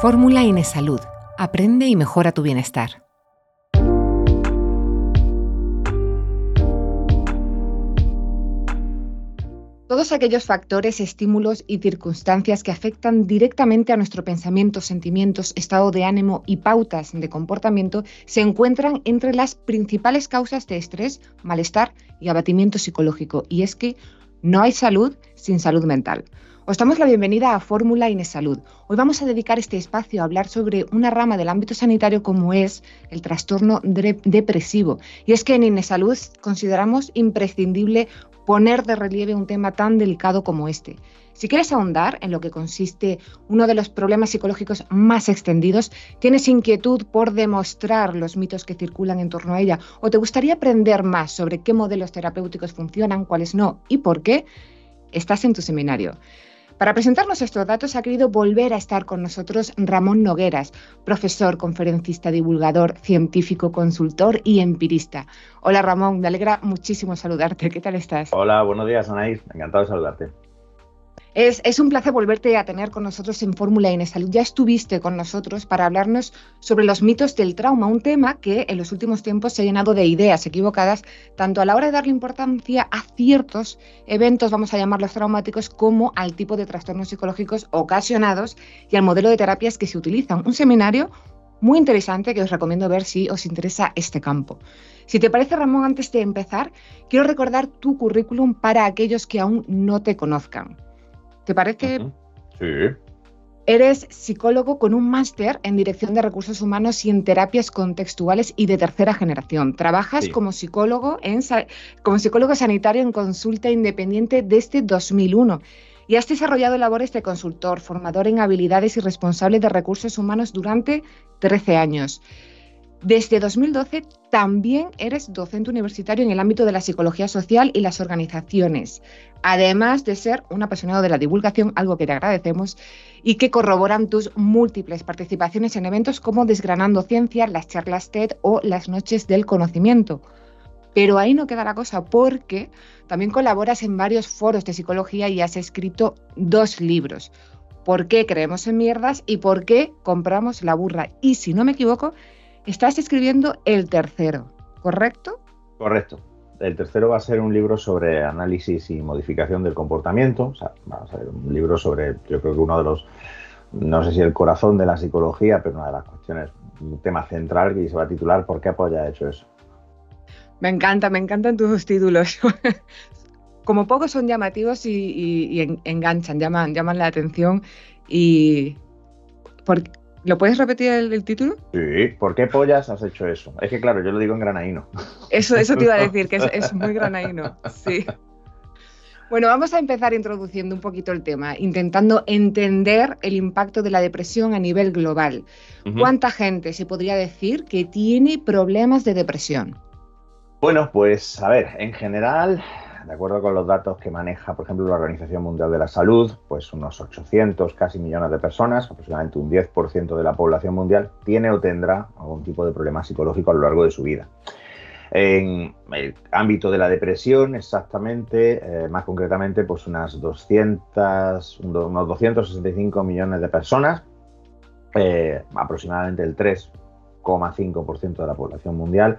Fórmula Inesalud. Aprende y mejora tu bienestar. Todos aquellos factores, estímulos y circunstancias que afectan directamente a nuestro pensamiento, sentimientos, estado de ánimo y pautas de comportamiento se encuentran entre las principales causas de estrés, malestar y abatimiento psicológico. Y es que no hay salud sin salud mental. Os damos la bienvenida a Fórmula Inesalud. Hoy vamos a dedicar este espacio a hablar sobre una rama del ámbito sanitario como es el trastorno depresivo. Y es que en Inesalud consideramos imprescindible poner de relieve un tema tan delicado como este. Si quieres ahondar en lo que consiste uno de los problemas psicológicos más extendidos, tienes inquietud por demostrar los mitos que circulan en torno a ella o te gustaría aprender más sobre qué modelos terapéuticos funcionan, cuáles no y por qué, estás en tu seminario. Para presentarnos estos datos ha querido volver a estar con nosotros Ramón Nogueras, profesor, conferencista, divulgador, científico, consultor y empirista. Hola Ramón, me alegra muchísimo saludarte. ¿Qué tal estás? Hola, buenos días Anaís, encantado de saludarte. Es, un placer volverte a tener con nosotros en Fórmula Salud. Ya estuviste con nosotros para hablarnos sobre los mitos del trauma, un tema que en los últimos tiempos se ha llenado de ideas equivocadas, tanto a la hora de darle importancia a ciertos eventos, vamos a llamarlos traumáticos, como al tipo de trastornos psicológicos ocasionados y al modelo de terapias que se utilizan. Un seminario muy interesante que os recomiendo ver si os interesa este campo. Si te parece, Ramón, antes de empezar, quiero recordar tu currículum para aquellos que aún no te conozcan. ¿Te parece? Sí. Eres psicólogo con un máster en dirección de recursos humanos y en terapias contextuales y de tercera generación. Trabajas como psicólogo en como psicólogo sanitario en consulta independiente desde 2001 y has desarrollado labores de consultor, formador en habilidades y responsable de recursos humanos durante 13 años. Desde 2012 también eres docente universitario en el ámbito de la psicología social y las organizaciones, además de ser un apasionado de la divulgación, algo que te agradecemos, y que corroboran tus múltiples participaciones en eventos como Desgranando Ciencia, las charlas TED o las Noches del Conocimiento. Pero ahí no queda la cosa porque también colaboras en varios foros de psicología y has escrito dos libros. ¿Por qué creemos en mierdas y por qué compramos la burra? Y si no me equivoco, Estás escribiendo el tercero, ¿correcto? Correcto. El tercero va a ser un libro sobre análisis y modificación del comportamiento. O sea, va a ser un libro sobre, yo creo que uno de los, no sé si el corazón de la psicología, pero una de las cuestiones, un tema central que se va a titular ¿Por qué Apoya hecho eso? Me encanta, me encantan tus títulos. Como pocos son llamativos y, enganchan, llaman, llaman la atención. Y porque ¿Lo puedes repetir el, título? Sí, ¿por qué pollas has hecho eso? Es que claro, yo lo digo en granaíno. Eso, eso te iba a decir, que es, muy granaíno, sí. Bueno, vamos a empezar introduciendo un poquito el tema, intentando entender el impacto de la depresión a nivel global. ¿Cuánta gente se podría decir que tiene problemas de depresión? Bueno, pues a ver, en general de acuerdo con los datos que maneja, por ejemplo, la Organización Mundial de la Salud, pues unos 800 casi millones de personas, aproximadamente un 10% de la población mundial, tiene o tendrá algún tipo de problema psicológico a lo largo de su vida. En el ámbito de la depresión, exactamente, eh, más concretamente, pues unas 200, unos 265 millones de personas, eh, aproximadamente el 3,5% de la población mundial,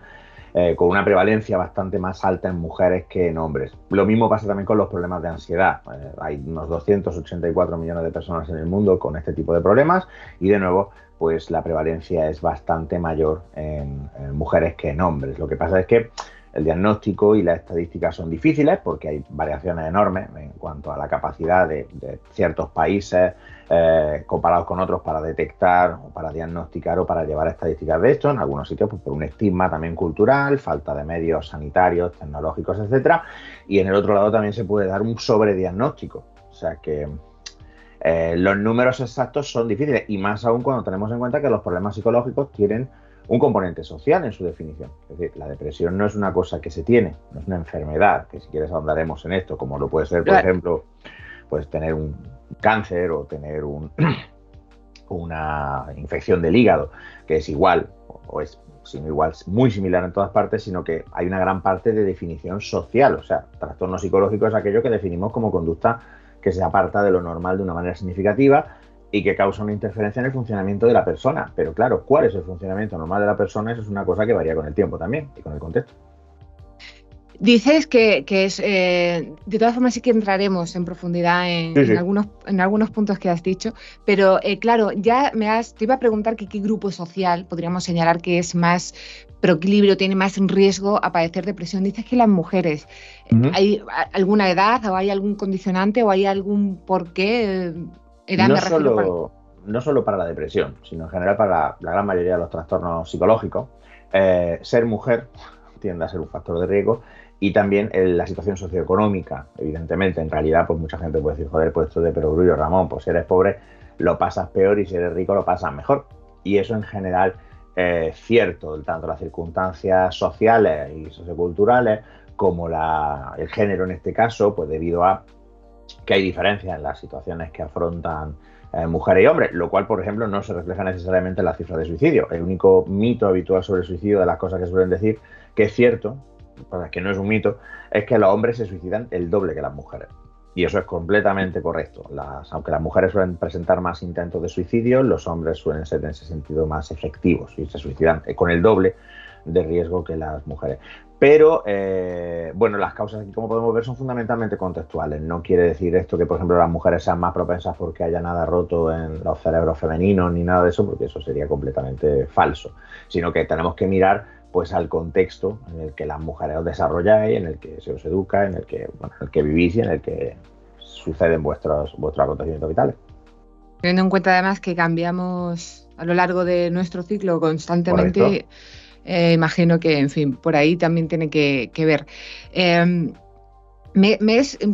eh, con una prevalencia bastante más alta en mujeres que en hombres. Lo mismo pasa también con los problemas de ansiedad. Eh, hay unos 284 millones de personas en el mundo con este tipo de problemas y de nuevo pues la prevalencia es bastante mayor en, mujeres que en hombres. Lo que pasa es que el diagnóstico y las estadísticas son difíciles porque hay variaciones enormes en cuanto a la capacidad de ciertos países eh, comparados con otros para detectar o para diagnosticar o para llevar estadísticas de esto, en algunos sitios pues, por un estigma también cultural, falta de medios sanitarios, tecnológicos, etcétera, y en el otro lado también se puede dar un sobrediagnóstico, o sea que eh, los números exactos son difíciles y más aún cuando tenemos en cuenta que los problemas psicológicos tienen un componente social en su definición. Es decir, la depresión no es una cosa que se tiene, no es una enfermedad, que si quieres ahondaremos en esto, como lo puede ser, por ejemplo, pues tener un cáncer o tener un, una infección del hígado, que es igual, o es sino igual, muy similar en todas partes, sino que hay una gran parte de definición social. O sea, trastorno psicológico es aquello que definimos como conducta que se aparta de lo normal de una manera significativa y que causa una interferencia en el funcionamiento de la persona. Pero claro, ¿cuál es el funcionamiento normal de la persona? Eso es una cosa que varía con el tiempo también y con el contexto. Dices que, es, eh, de todas formas sí que entraremos en profundidad en, algunos, en algunos puntos que has dicho, pero eh, claro, ya me has, te iba a preguntar que qué grupo social podríamos señalar que es más proequilibrio, tiene más riesgo a padecer depresión. Dices que las mujeres, ¿hay alguna edad o hay algún condicionante o hay algún porqué? No, solo, no solo para la depresión, sino en general para la, gran mayoría de los trastornos psicológicos. Eh, ser mujer tiende a ser un factor de riesgo y también la situación socioeconómica, evidentemente. En realidad, pues mucha gente puede decir, joder, pues esto de perogrullo, Ramón, pues si eres pobre lo pasas peor y si eres rico lo pasas mejor. Y eso en general es cierto, tanto las circunstancias sociales y socioculturales como la, el género en este caso, pues debido a que hay diferencias en las situaciones que afrontan eh, mujeres y hombres, lo cual, por ejemplo, no se refleja necesariamente en la cifra de suicidio. El único mito habitual sobre el suicidio de las cosas que suelen decir, que es cierto, que no es un mito, es que los hombres se suicidan el doble que las mujeres. Y eso es completamente correcto. aunque las mujeres suelen presentar más intentos de suicidio, los hombres suelen ser en ese sentido más efectivos y se suicidan con el doble de riesgo que las mujeres. Pero, eh, bueno, las causas aquí, como podemos ver, son fundamentalmente contextuales. No quiere decir esto que, por ejemplo, las mujeres sean más propensas porque haya nada roto en los cerebros femeninos ni nada de eso, porque eso sería completamente falso. Sino que tenemos que mirar pues al contexto en el que las mujeres os desarrolláis, en el que se os educa, en el que, bueno, en el que vivís y en el que suceden vuestros, vuestros acontecimientos vitales. Teniendo en cuenta además que cambiamos a lo largo de nuestro ciclo constantemente, eh, imagino que, en fin, por ahí también tiene que, ver. Em, me,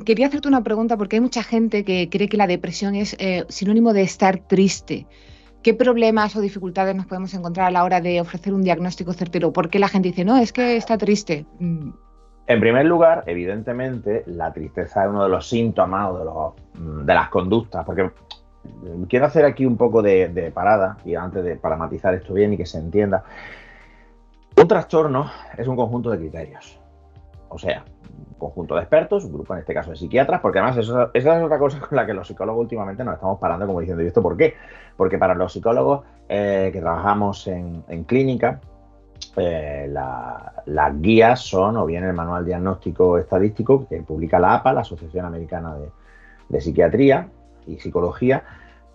quería hacerte una pregunta porque hay mucha gente que cree que la depresión es eh, sinónimo de estar triste. ¿Qué problemas o dificultades nos podemos encontrar a la hora de ofrecer un diagnóstico certero? ¿Por qué la gente dice, no, es que está triste? Mm. En primer lugar, evidentemente, la tristeza es uno de los síntomas o de, los, mm, de las conductas, porque mm, quiero hacer aquí un poco de, parada y antes de para matizar esto bien y que se entienda. Un trastorno es un conjunto de criterios. O sea, un conjunto de expertos, un grupo en este caso de psiquiatras, porque además esa es otra cosa con la que los psicólogos últimamente nos estamos parando como diciendo, ¿y esto por qué? Porque para los psicólogos eh, que trabajamos en, clínica, eh, las guías son o bien el manual diagnóstico estadístico que publica la APA, la Asociación Americana de, Psiquiatría y Psicología,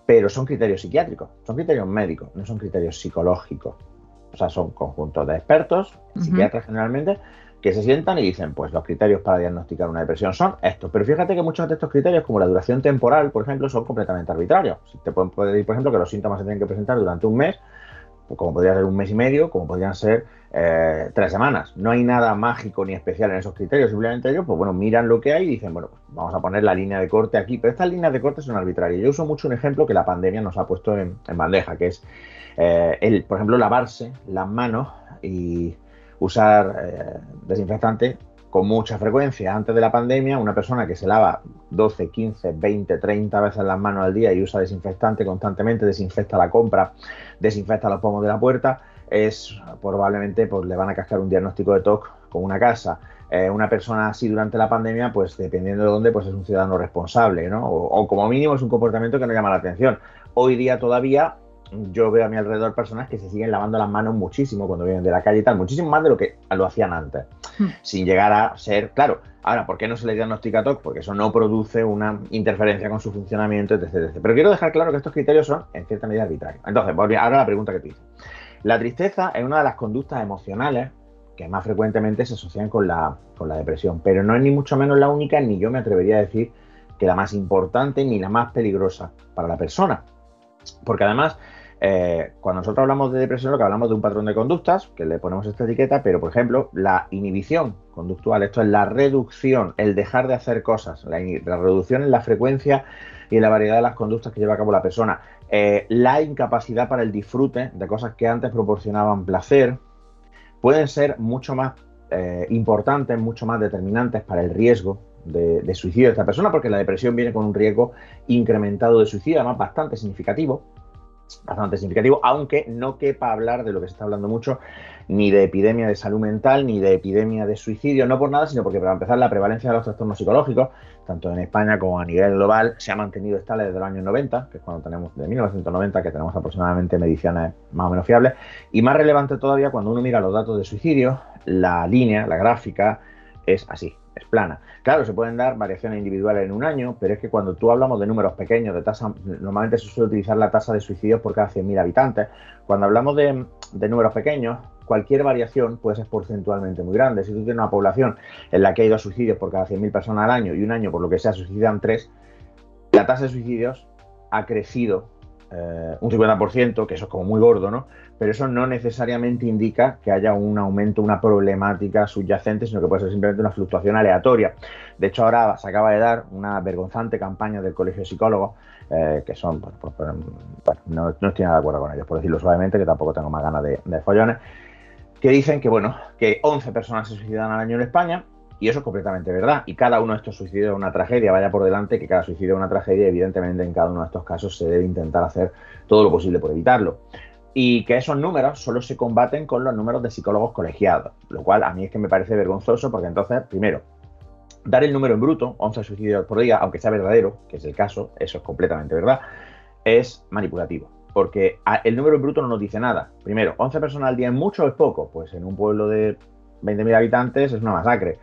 pero son criterios psiquiátricos, son criterios médicos, no son criterios psicológicos. O sea, son conjuntos de expertos, psiquiatras generalmente, que se sientan y dicen, pues los criterios para diagnosticar una depresión son estos. Pero fíjate que muchos de estos criterios, como la duración temporal, por ejemplo, son completamente arbitrarios. te pueden decir, por ejemplo, que los síntomas se tienen que presentar durante un mes, como podría ser un mes y medio, como podrían ser eh, tres semanas. No hay nada mágico ni especial en esos criterios, simplemente ellos, pues bueno, miran lo que hay y dicen, bueno, pues vamos a poner la línea de corte aquí, pero estas líneas de corte son arbitrarias. Yo uso mucho un ejemplo que la pandemia nos ha puesto en, bandeja, que es, eh, el, por ejemplo, lavarse las manos y usar eh, desinfectante con mucha frecuencia. Antes de la pandemia, una persona que se lava 12, 15, 20, 30 veces las manos al día y usa desinfectante constantemente, desinfecta la compra, desinfecta los pomos de la puerta, es probablemente pues, le van a cascar un diagnóstico de TOC con una casa. Eh, una persona así durante la pandemia, pues dependiendo de dónde, pues es un ciudadano responsable, ¿no? o como mínimo es un comportamiento que no llama la atención. Hoy día todavía yo veo a mi alrededor personas que se siguen lavando las manos muchísimo cuando vienen de la calle y tal, muchísimo más de lo que lo hacían antes, hmm. sin llegar a ser, claro, ahora, ¿por qué no se le diagnostica TOC? Porque eso no produce una interferencia con su funcionamiento, etc, Pero quiero dejar claro que estos criterios son, en cierta medida, arbitrarios. Entonces, ahora la pregunta que te hice. La tristeza es una de las conductas emocionales que más frecuentemente se asocian con la, con la depresión, pero no es ni mucho menos la única, ni yo me atrevería a decir que la más importante ni la más peligrosa para la persona. Porque además, eh, cuando nosotros hablamos de depresión, lo que hablamos de un patrón de conductas, que le ponemos esta etiqueta, pero por ejemplo, la inhibición conductual, esto es la reducción, el dejar de hacer cosas, la, reducción en la frecuencia y en la variedad de las conductas que lleva a cabo la persona, eh, la incapacidad para el disfrute de cosas que antes proporcionaban placer, pueden ser mucho más eh, importantes, mucho más determinantes para el riesgo de, suicidio de esta persona, porque la depresión viene con un riesgo incrementado de suicidio, además bastante significativo bastante significativo, aunque no quepa hablar de lo que se está hablando mucho, ni de epidemia de salud mental, ni de epidemia de suicidio, no por nada, sino porque para empezar la prevalencia de los trastornos psicológicos, tanto en España como a nivel global, se ha mantenido estable desde los años 90, que es cuando tenemos, de 1990, que tenemos aproximadamente mediciones más o menos fiables, y más relevante todavía cuando uno mira los datos de suicidio, la línea, la gráfica, es así, es plana. Claro, se pueden dar variaciones individuales en un año, pero es que cuando tú hablamos de números pequeños, de tasa, normalmente se suele utilizar la tasa de suicidios por cada 100.000 habitantes. Cuando hablamos de, números pequeños, cualquier variación puede ser porcentualmente muy grande. Si tú tienes una población en la que hay dos suicidios por cada 100.000 personas al año y un año por lo que sea suicidan tres, la tasa de suicidios ha crecido eh, un 50%, que eso es como muy gordo, ¿no? Pero eso no necesariamente indica que haya un aumento, una problemática subyacente, sino que puede ser simplemente una fluctuación aleatoria. De hecho, ahora se acaba de dar una vergonzante campaña del Colegio de Psicólogos, eh, que son, pues, pues, no, estoy nada de acuerdo con ellos, por decirlo suavemente, que tampoco tengo más ganas de, de follones, que dicen que, bueno, que 11 personas se suicidan al año en España, y eso es completamente verdad. Y cada uno de estos suicidios es una tragedia. Vaya por delante que cada suicidio es una tragedia. Evidentemente, en cada uno de estos casos se debe intentar hacer todo lo posible por evitarlo. Y que esos números solo se combaten con los números de psicólogos colegiados. Lo cual a mí es que me parece vergonzoso porque entonces, primero, dar el número en bruto, 11 suicidios por día, aunque sea verdadero, que es el caso, eso es completamente verdad, es manipulativo. Porque el número en bruto no nos dice nada. Primero, 11 personas al día es mucho o es poco. Pues en un pueblo de 20.000 habitantes es una masacre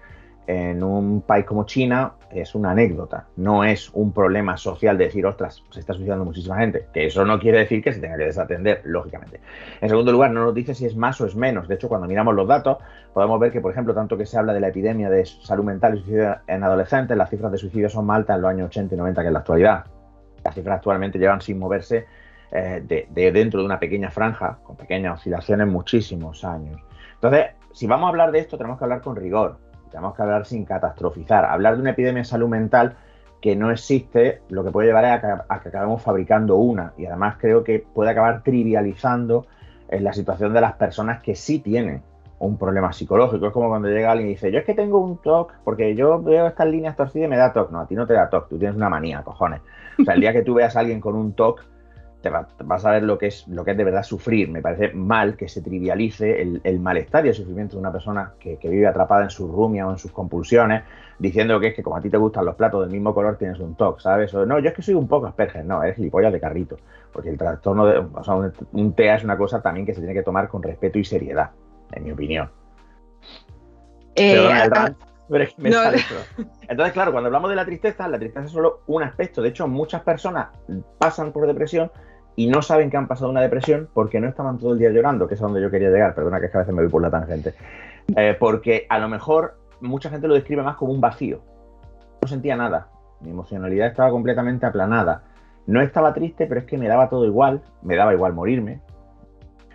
en un país como China es una anécdota, no es un problema social de decir, ostras, se está suicidando muchísima gente, que eso no quiere decir que se tenga que desatender, lógicamente. En segundo lugar, no nos dice si es más o es menos. De hecho, cuando miramos los datos, podemos ver que, por ejemplo, tanto que se habla de la epidemia de salud mental y suicidio en adolescentes, las cifras de suicidio son más altas en los años 80 y 90 que en la actualidad. Las cifras actualmente llevan sin moverse eh, de dentro de una pequeña franja, con pequeñas oscilaciones, muchísimos años. Entonces, si vamos a hablar de esto, tenemos que hablar con rigor tenemos que hablar sin catastrofizar. Hablar de una epidemia de salud mental que no existe, lo que puede llevar que, a que acabemos fabricando una. Y además creo que puede acabar trivializando en la situación de las personas que sí tienen un problema psicológico. Es como cuando llega alguien y dice, yo es que tengo un TOC, porque yo veo estas líneas torcidas y me da TOC. No, a ti no te da TOC, tú tienes una manía, cojones. O sea, el día que tú veas a alguien con un TOC, te, vas a ver lo que es lo que es de verdad sufrir. Me parece mal que se trivialice el, malestar y el sufrimiento de una persona que, vive atrapada en su rumia o en sus compulsiones, diciendo que es que como a ti te gustan los platos del mismo color tienes un TOC, ¿sabes? O, no, yo es que soy un poco Asperger, no, eres gilipollas de carrito, porque el trastorno de, o sea, un, TEA es una cosa también que se tiene que tomar con respeto y seriedad, en mi opinión. Eh, Entonces, claro, cuando hablamos de la tristeza, la tristeza es solo un aspecto. De hecho, muchas personas pasan por depresión y no saben que han pasado una depresión porque no estaban todo el día llorando, que es a donde yo quería llegar, perdona que, es que a veces me voy por la tangente. Eh, porque a lo mejor mucha gente lo describe más como un vacío. No sentía nada, mi emocionalidad estaba completamente aplanada. No estaba triste, pero es que me daba todo igual, me daba igual morirme,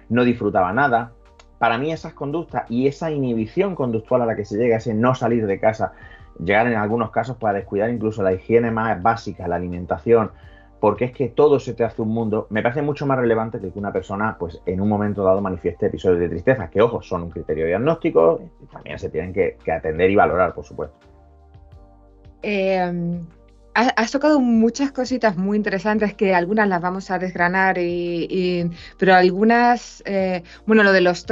no disfrutaba nada. Para mí esas conductas y esa inhibición conductual a la que se llega, ese no salir de casa, llegar en algunos casos para descuidar incluso la higiene más básica, la alimentación, porque es que todo se te hace un mundo, me parece mucho más relevante que que una persona, pues en un momento dado manifieste episodios de tristeza, que ojo, son un criterio diagnóstico y también se tienen que, atender y valorar, por supuesto. Eh, Has tocado muchas cositas muy interesantes que algunas las vamos a desgranar, y, pero algunas, eh, bueno, lo de los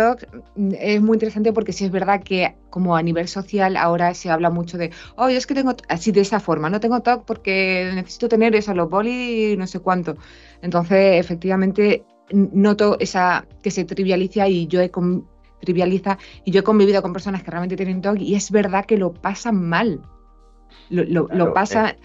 mm, es muy interesante porque sí es verdad que como a nivel social ahora se habla mucho de, oh, yo es que tengo, así de esa forma, no tengo TOC porque necesito tener eso, los boli y no sé cuánto. Entonces, efectivamente, noto esa que se trivializa y yo he trivializa y yo he convivido con personas que realmente tienen TOC y es verdad que lo pasan mal. Lo, lo, pasa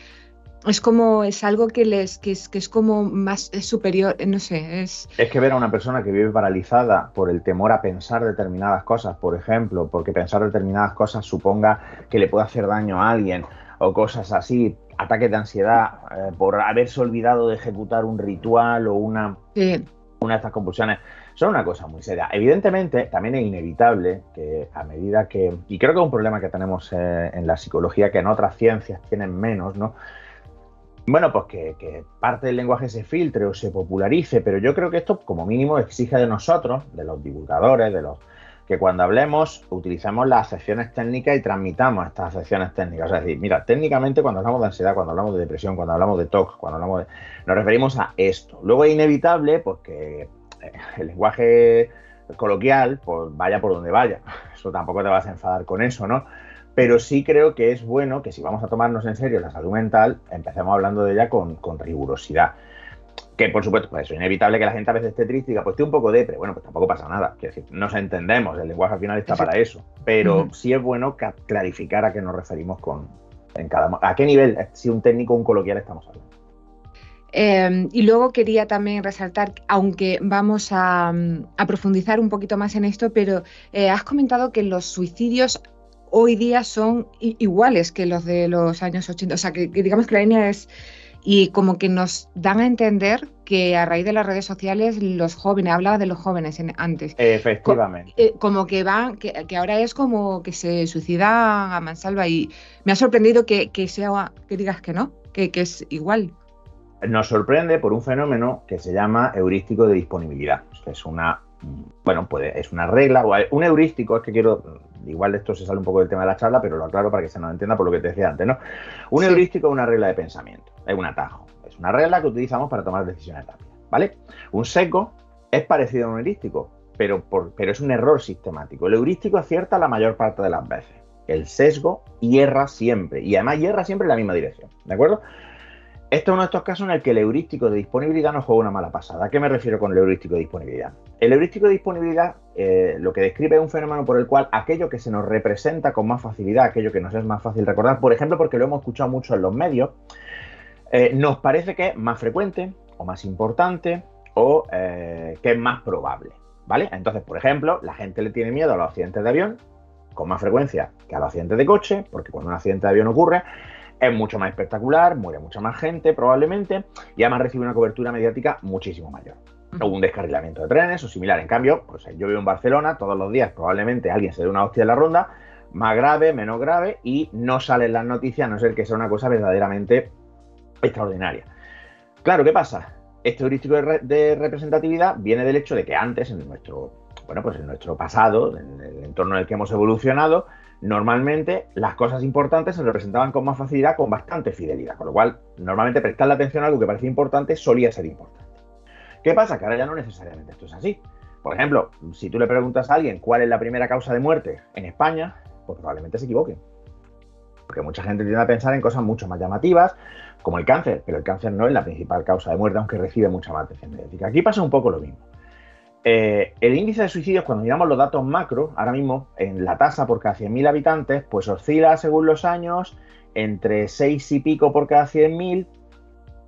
es como, es algo que les, que es, que es como más superior, no sé, es... Es que ver a una persona que vive paralizada por el temor a pensar determinadas cosas, por ejemplo, porque pensar determinadas cosas suponga que le puede hacer daño a alguien, o cosas así, ataques de ansiedad, eh, por haberse olvidado de ejecutar un ritual o una, una de estas compulsiones, son una cosa muy seria. Evidentemente, también es inevitable que a medida que, y creo que es un problema que tenemos eh, en la psicología, que en otras ciencias tienen menos, ¿no? Bueno, pues que, parte del lenguaje se filtre o se popularice, pero yo creo que esto como mínimo exige de nosotros, de los divulgadores, de los, que cuando hablemos utilicemos las secciones técnicas y transmitamos estas secciones técnicas. Es decir, mira, técnicamente cuando hablamos de ansiedad, cuando hablamos de depresión, cuando hablamos de TOC, cuando hablamos de... nos referimos a esto. Luego es inevitable pues, que eh, el lenguaje coloquial pues vaya por donde vaya. Eso tampoco te vas a enfadar con eso, ¿no? Pero sí creo que es bueno que si vamos a tomarnos en serio la salud mental, empecemos hablando de ella con, con rigurosidad que por supuesto, pues es inevitable que la gente a veces esté triste y diga, pues estoy un poco depre. Bueno, pues tampoco pasa nada. Quiero decir, nos entendemos, el lenguaje al final está para eso. Pero sí es bueno clarificar a qué nos referimos con en cada a qué nivel, si un técnico o un coloquial estamos hablando. Em, y luego quería también resaltar, aunque vamos a, profundizar un poquito más en esto, pero eh, has comentado que los suicidios hoy día son iguales que los de los años 80. O sea, que digamos que la línea es y como que nos dan a entender que a raíz de las redes sociales los jóvenes, hablaba de los jóvenes antes. Efectivamente. Eh, como que van, que, ahora es como que se suicida a mansalva y me ha sorprendido que, sea, que digas que no, que, es igual. Nos sorprende por un fenómeno que se llama heurístico de disponibilidad. Es una, bueno, puede, es una regla, un heurístico, es que quiero igual esto se sale un poco del tema de la charla, pero lo aclaro para que se nos entienda por lo que te decía antes, ¿no? Un heurístico es una regla de pensamiento, es un atajo, es una regla que utilizamos para tomar decisiones rápidas, ¿vale? Un seco es parecido a un heurístico, pero, pero es un error sistemático. El heurístico acierta la mayor parte de las veces. El sesgo hierra siempre, y además hierra siempre en la misma dirección, ¿de acuerdo? Esto es uno de estos casos en el que el heurístico de disponibilidad nos juega una mala pasada. ¿A qué me refiero con el heurístico de disponibilidad? El heurístico de disponibilidad eh, lo que describe es un fenómeno por el cual aquello que se nos representa con más facilidad, aquello que nos es más fácil recordar, por ejemplo, porque lo hemos escuchado mucho en los medios, eh, nos parece que es más frecuente o más importante o eh, que es más probable. ¿Vale? Entonces, por ejemplo, la gente le tiene miedo a los accidentes de avión con más frecuencia que a los accidentes de coche, porque cuando un accidente de avión ocurre, es mucho más espectacular, muere mucha más gente probablemente y además recibe una cobertura mediática muchísimo mayor. O un descarrilamiento de trenes o similar. En cambio, pues yo vivo en Barcelona, todos los días probablemente alguien se dé una hostia en la ronda, más grave, menos grave, y no sale en las noticias a no ser que sea una cosa verdaderamente extraordinaria. Claro, ¿qué pasa? Este heurístico de, representatividad viene del hecho de que antes, en nuestro, bueno, pues en nuestro pasado, en el entorno en el que hemos evolucionado, normalmente las cosas importantes se representaban con más facilidad, con bastante fidelidad, con lo cual normalmente prestarle atención a algo que parecía importante solía ser importante. ¿Qué pasa? Que ahora ya no necesariamente esto es así. Por ejemplo, si tú le preguntas a alguien cuál es la primera causa de muerte en España, pues probablemente se equivoquen. Porque mucha gente tiende a pensar en cosas mucho más llamativas, como el cáncer, pero el cáncer no es la principal causa de muerte, aunque recibe mucha más atención mediática. Aquí pasa un poco lo mismo. Eh, el índice de suicidios, cuando miramos los datos macro, ahora mismo en la tasa por cada 100.000 habitantes, pues oscila según los años entre 6 y pico por cada 100.000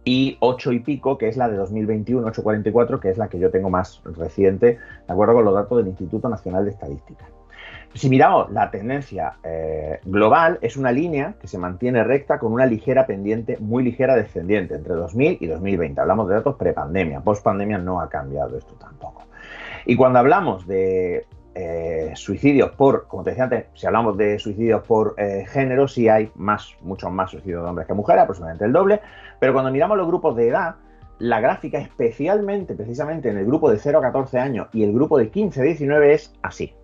y 8 y pico, que es la de 2021, 844, que es la que yo tengo más reciente, de acuerdo con los datos del Instituto Nacional de Estadística. Si miramos la tendencia eh, global, es una línea que se mantiene recta con una ligera pendiente, muy ligera descendiente, entre 2000 y 2020. Hablamos de datos prepandemia, post-pandemia no ha cambiado esto tampoco. Y cuando hablamos de eh, suicidios por, como te decía antes, si hablamos de suicidios por eh, género, sí hay más, muchos más suicidios de hombres que mujeres, aproximadamente el doble, pero cuando miramos los grupos de edad, la gráfica especialmente, precisamente en el grupo de 0 a 14 años y el grupo de 15 a 19 es así,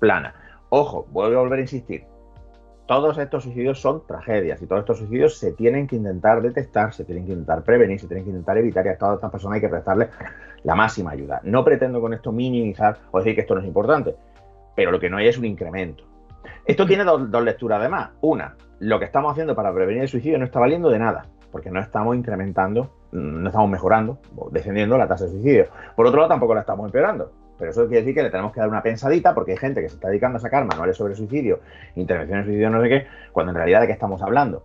plana. Ojo, vuelvo a volver a insistir, todos estos suicidios son tragedias y todos estos suicidios se tienen que intentar detectar, se tienen que intentar prevenir, se tienen que intentar evitar y a todas estas personas hay que prestarle la máxima ayuda. No pretendo con esto minimizar o decir que esto no es importante, pero lo que no hay es un incremento. Esto tiene dos, lecturas además. Una, lo que estamos haciendo para prevenir el suicidio no está valiendo de nada, porque no estamos incrementando, no estamos mejorando descendiendo la tasa de suicidio. Por otro lado, tampoco la estamos empeorando. Pero eso quiere decir que le tenemos que dar una pensadita porque hay gente que se está dedicando a sacar manuales sobre suicidio, intervenciones de suicidio, no sé qué, cuando en realidad de qué estamos hablando.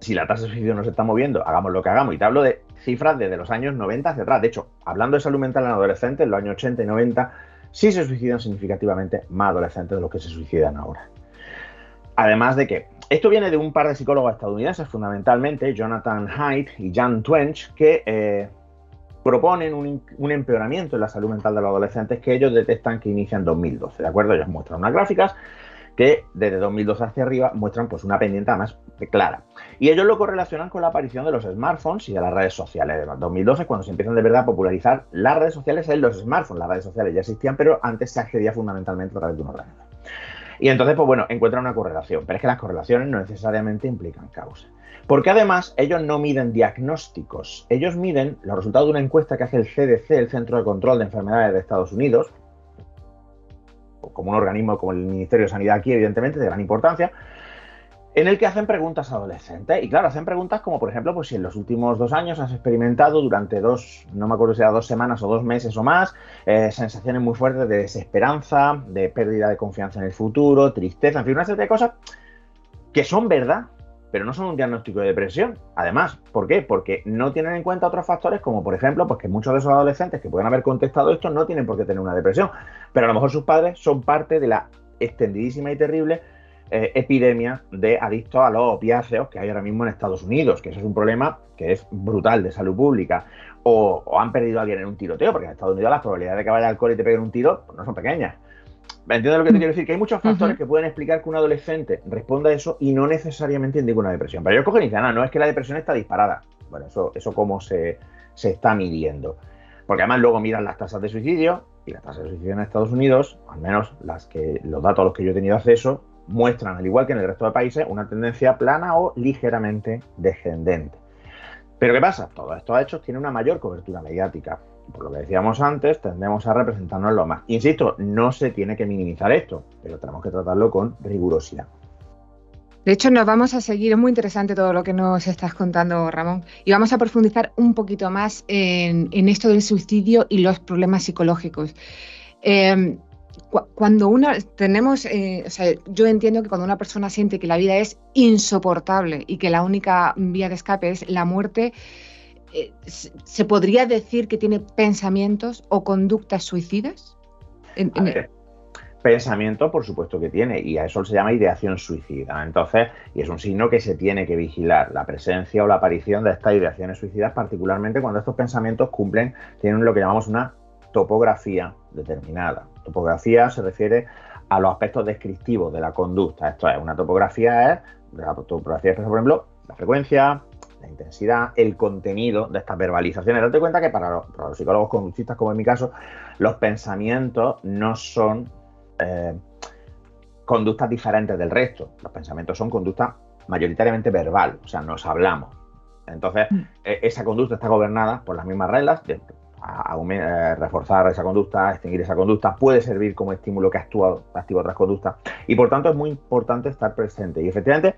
Si la tasa de suicidio no se está moviendo, hagamos lo que hagamos. Y te hablo de cifras desde los años 90 hacia atrás. De hecho, hablando de salud mental en adolescentes, en los años 80 y 90, sí se suicidan significativamente más adolescentes de los que se suicidan ahora. Además de que esto viene de un par de psicólogos estadounidenses, fundamentalmente Jonathan Haidt y Jan Twench, que eh, proponen un, empeoramiento en la salud mental de los adolescentes que ellos detectan que inicia en 2012. ¿De acuerdo? Ellos muestran unas gráficas que desde 2012 hacia arriba muestran pues una pendiente más clara. Y ellos lo correlacionan con la aparición de los smartphones y de las redes sociales. En 2012 cuando se empiezan de verdad a popularizar las redes sociales en los smartphones. Las redes sociales ya existían, pero antes se accedía fundamentalmente a través de un ordenador. Y entonces, pues bueno, encuentran una correlación. Pero es que las correlaciones no necesariamente implican causa. Porque además ellos no miden diagnósticos. Ellos miden los resultados de una encuesta que hace el CDC, el Centro de Control de Enfermedades de Estados Unidos, como un organismo como el Ministerio de Sanidad aquí, evidentemente, de gran importancia, en el que hacen preguntas a adolescentes. Y claro, hacen preguntas como, por ejemplo, pues si en los últimos dos años has experimentado durante dos, no me acuerdo si era dos semanas o dos meses o más, eh, sensaciones muy fuertes de desesperanza, de pérdida de confianza en el futuro, tristeza, en fin, una serie de cosas que son verdad, pero no son un diagnóstico de depresión. Además, ¿por qué? Porque no tienen en cuenta otros factores como, por ejemplo, pues que muchos de esos adolescentes que pueden haber contestado esto no tienen por qué tener una depresión, pero a lo mejor sus padres son parte de la extendidísima y terrible eh, epidemia de adictos a los opiáceos que hay ahora mismo en Estados Unidos, que eso es un problema que es brutal de salud pública. O, han perdido a alguien en un tiroteo, porque en Estados Unidos las probabilidades de que vaya alcohol y te peguen un tiro pues no son pequeñas. ¿Me entiendes lo que te quiero decir? Que hay muchos factores que pueden explicar que un adolescente responda a eso y no necesariamente indica una depresión. Pero ellos cogen y dicen, no, no es que la depresión está disparada. Bueno, eso, eso cómo se, se está midiendo. Porque además luego miran las tasas de suicidio y las tasas de suicidio en Estados Unidos, al menos las que, los datos a los que yo he tenido acceso, muestran, al igual que en el resto de países, una tendencia plana o ligeramente descendente. Pero ¿qué pasa? Todos estos hechos tienen una mayor cobertura mediática. Por lo que decíamos antes, tendemos a representarnos lo más. Insisto, no se tiene que minimizar esto, pero tenemos que tratarlo con rigurosidad. De hecho, nos vamos a seguir, es muy interesante todo lo que nos estás contando, Ramón, y vamos a profundizar un poquito más en, esto del suicidio y los problemas psicológicos. Eh, cuando una tenemos, eh, o sea, yo entiendo que cuando una persona siente que la vida es insoportable y que la única vía de escape es la muerte, eh, ¿se podría decir que tiene pensamientos o conductas suicidas? Pensamiento, por supuesto que tiene, y a eso se llama ideación suicida. Entonces, y es un signo que se tiene que vigilar, la presencia o la aparición de estas ideaciones suicidas, particularmente cuando estos pensamientos cumplen, tienen lo que llamamos una topografía determinada. Topografía se refiere a los aspectos descriptivos de la conducta. Esto es, una topografía es, la topografía es, por ejemplo, la frecuencia, intensidad, el contenido de estas verbalizaciones. Date cuenta que para los, psicólogos conductistas, como en mi caso, los pensamientos no son eh, conductas diferentes del resto. Los pensamientos son conductas mayoritariamente verbal, o sea, nos hablamos. Entonces, mm. e, esa conducta está gobernada por las mismas reglas, de, a, reforzar esa conducta, extinguir esa conducta, puede servir como estímulo que actúa, activa otras conductas. Y por tanto es muy importante estar presente. Y efectivamente,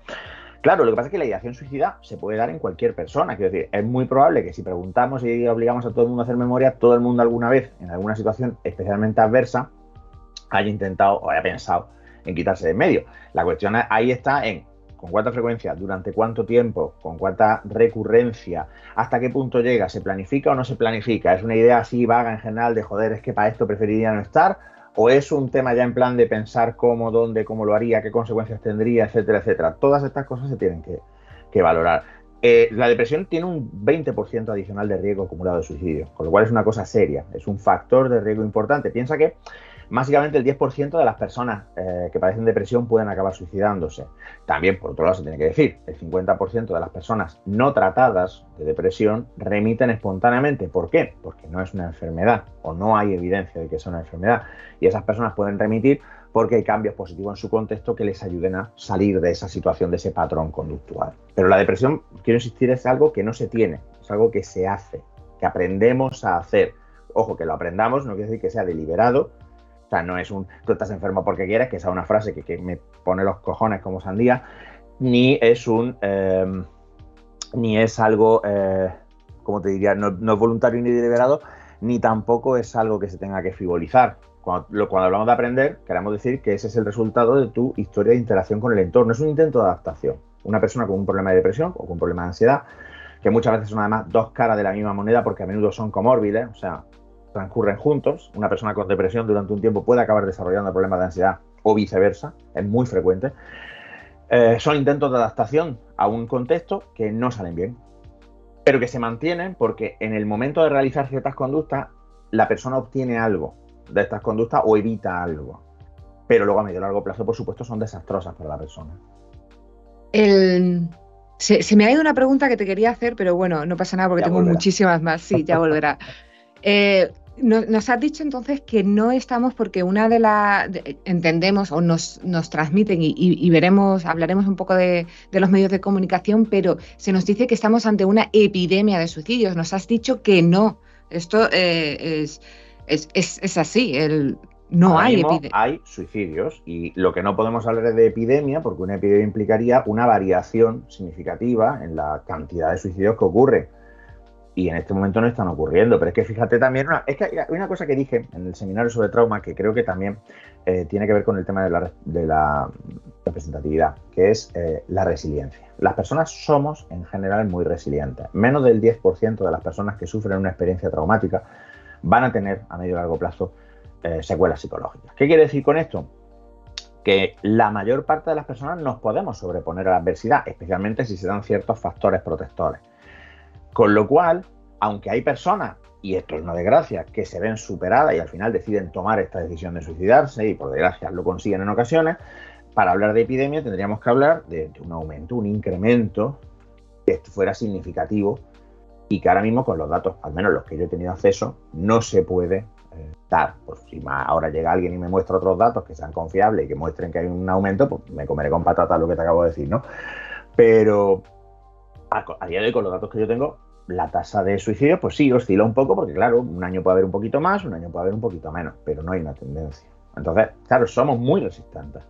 claro, lo que pasa es que la ideación suicida se puede dar en cualquier persona. Quiero decir, es muy probable que si preguntamos y obligamos a todo el mundo a hacer memoria, todo el mundo alguna vez, en alguna situación especialmente adversa, haya intentado o haya pensado en quitarse de medio. La cuestión ahí está en con cuánta frecuencia, durante cuánto tiempo, con cuánta recurrencia, hasta qué punto llega, se planifica o no se planifica. Es una idea así vaga en general de joder, es que para esto preferiría no estar, o es un tema ya en plan de pensar cómo, dónde, cómo lo haría, qué consecuencias tendría, etcétera, etcétera. Todas estas cosas se tienen que, valorar. Eh, la depresión tiene un 20% adicional de riesgo acumulado de suicidio, con lo cual es una cosa seria, es un factor de riesgo importante. Piensa que Básicamente el 10% de las personas eh, que padecen depresión pueden acabar suicidándose. También, por otro lado, se tiene que decir, el 50% de las personas no tratadas de depresión remiten espontáneamente. ¿Por qué? Porque no es una enfermedad o no hay evidencia de que sea una enfermedad. Y esas personas pueden remitir porque hay cambios positivos en su contexto que les ayuden a salir de esa situación, de ese patrón conductual. Pero la depresión, quiero insistir, es algo que no se tiene, es algo que se hace, que aprendemos a hacer. Ojo, que lo aprendamos no quiere decir que sea deliberado, sea, no es un tú estás enfermo porque quieres, que esa es una frase que, me pone los cojones como sandía, ni es un. Em, ni es algo, eh, como te diría, no, es voluntario ni deliberado, ni tampoco es algo que se tenga que frivolizar. Cuando, cuando, hablamos de aprender, queremos decir que ese es el resultado de tu historia de interacción con el entorno. Es un intento de adaptación. Una persona con un problema de depresión o con un problema de ansiedad, que muchas veces son además dos caras de la misma moneda porque a menudo son comórbiles, o sea, transcurren juntos. Una persona con depresión durante un tiempo puede acabar desarrollando problemas de ansiedad o viceversa, es muy frecuente. Eh, son intentos de adaptación a un contexto que no salen bien, pero que se mantienen porque en el momento de realizar ciertas conductas, la persona obtiene algo de estas conductas o evita algo. Pero luego a medio y largo plazo, por supuesto, son desastrosas para la persona. se, me ha ido una pregunta que te quería hacer, pero bueno, no pasa nada porque tengo muchísimas más. Sí, ya volverá. Eh, nos has dicho entonces que no estamos porque una de las entendemos o nos, nos transmiten y, veremos, hablaremos un poco de, los medios de comunicación, pero se nos dice que estamos ante una epidemia de suicidios. Nos has dicho que no. Esto eh, es, es, es, así. El, no hay epidemia. Hay suicidios y lo que no podemos hablar es de epidemia porque una epidemia implicaría una variación significativa en la cantidad de suicidios que ocurre y en este momento no están ocurriendo. Pero es que fíjate también, es que hay una cosa que dije en el seminario sobre trauma que creo que también eh, tiene que ver con el tema de la, representatividad, que es eh, la resiliencia. Las personas somos en general muy resilientes. Menos del 10% de las personas que sufren una experiencia traumática van a tener a medio y largo plazo eh, secuelas psicológicas. ¿Qué quiere decir con esto? que la mayor parte de las personas nos podemos sobreponer a la adversidad, especialmente si se dan ciertos factores protectores. Con lo cual, aunque hay personas, y esto es una desgracia, que se ven superadas y al final deciden tomar esta decisión de suicidarse y por desgracia lo consiguen en ocasiones, para hablar de epidemia tendríamos que hablar de, un aumento, un incremento que fuera significativo y que ahora mismo con los datos, al menos los que yo he tenido acceso, no se puede eh, dar. Pues si ahora llega alguien y me muestra otros datos que sean confiables y que muestren que hay un aumento, pues me comeré con patata lo que te acabo de decir, ¿no? Pero a, día de hoy, con los datos que yo tengo, la tasa de suicidio, pues sí, oscila un poco, porque claro, un año puede haber un poquito más, un año puede haber un poquito menos, pero no hay una tendencia. Entonces, claro, somos muy resistentes.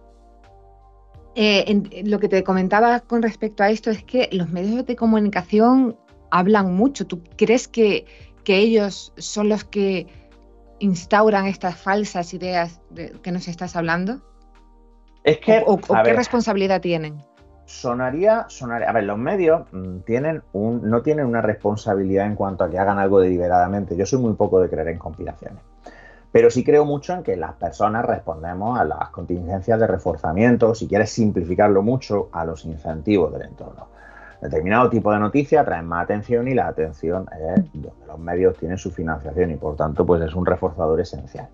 Eh, lo que te comentaba con respecto a esto es que los medios de comunicación hablan mucho. ¿Tú crees que, que ellos son los que instauran estas falsas ideas de que nos estás hablando? Es que. ¿O, qué responsabilidad tienen? Sonaría, sonaría. A ver, los medios mm, tienen un, no tienen una responsabilidad en cuanto a que hagan algo deliberadamente. Yo soy muy poco de creer en conspiraciones. Pero sí creo mucho en que las personas respondemos a las contingencias de reforzamiento, si quieres simplificarlo mucho, a los incentivos del entorno. Determinado tipo de noticias traen más atención y la atención es donde los medios tienen su financiación y por tanto pues es un reforzador esencial.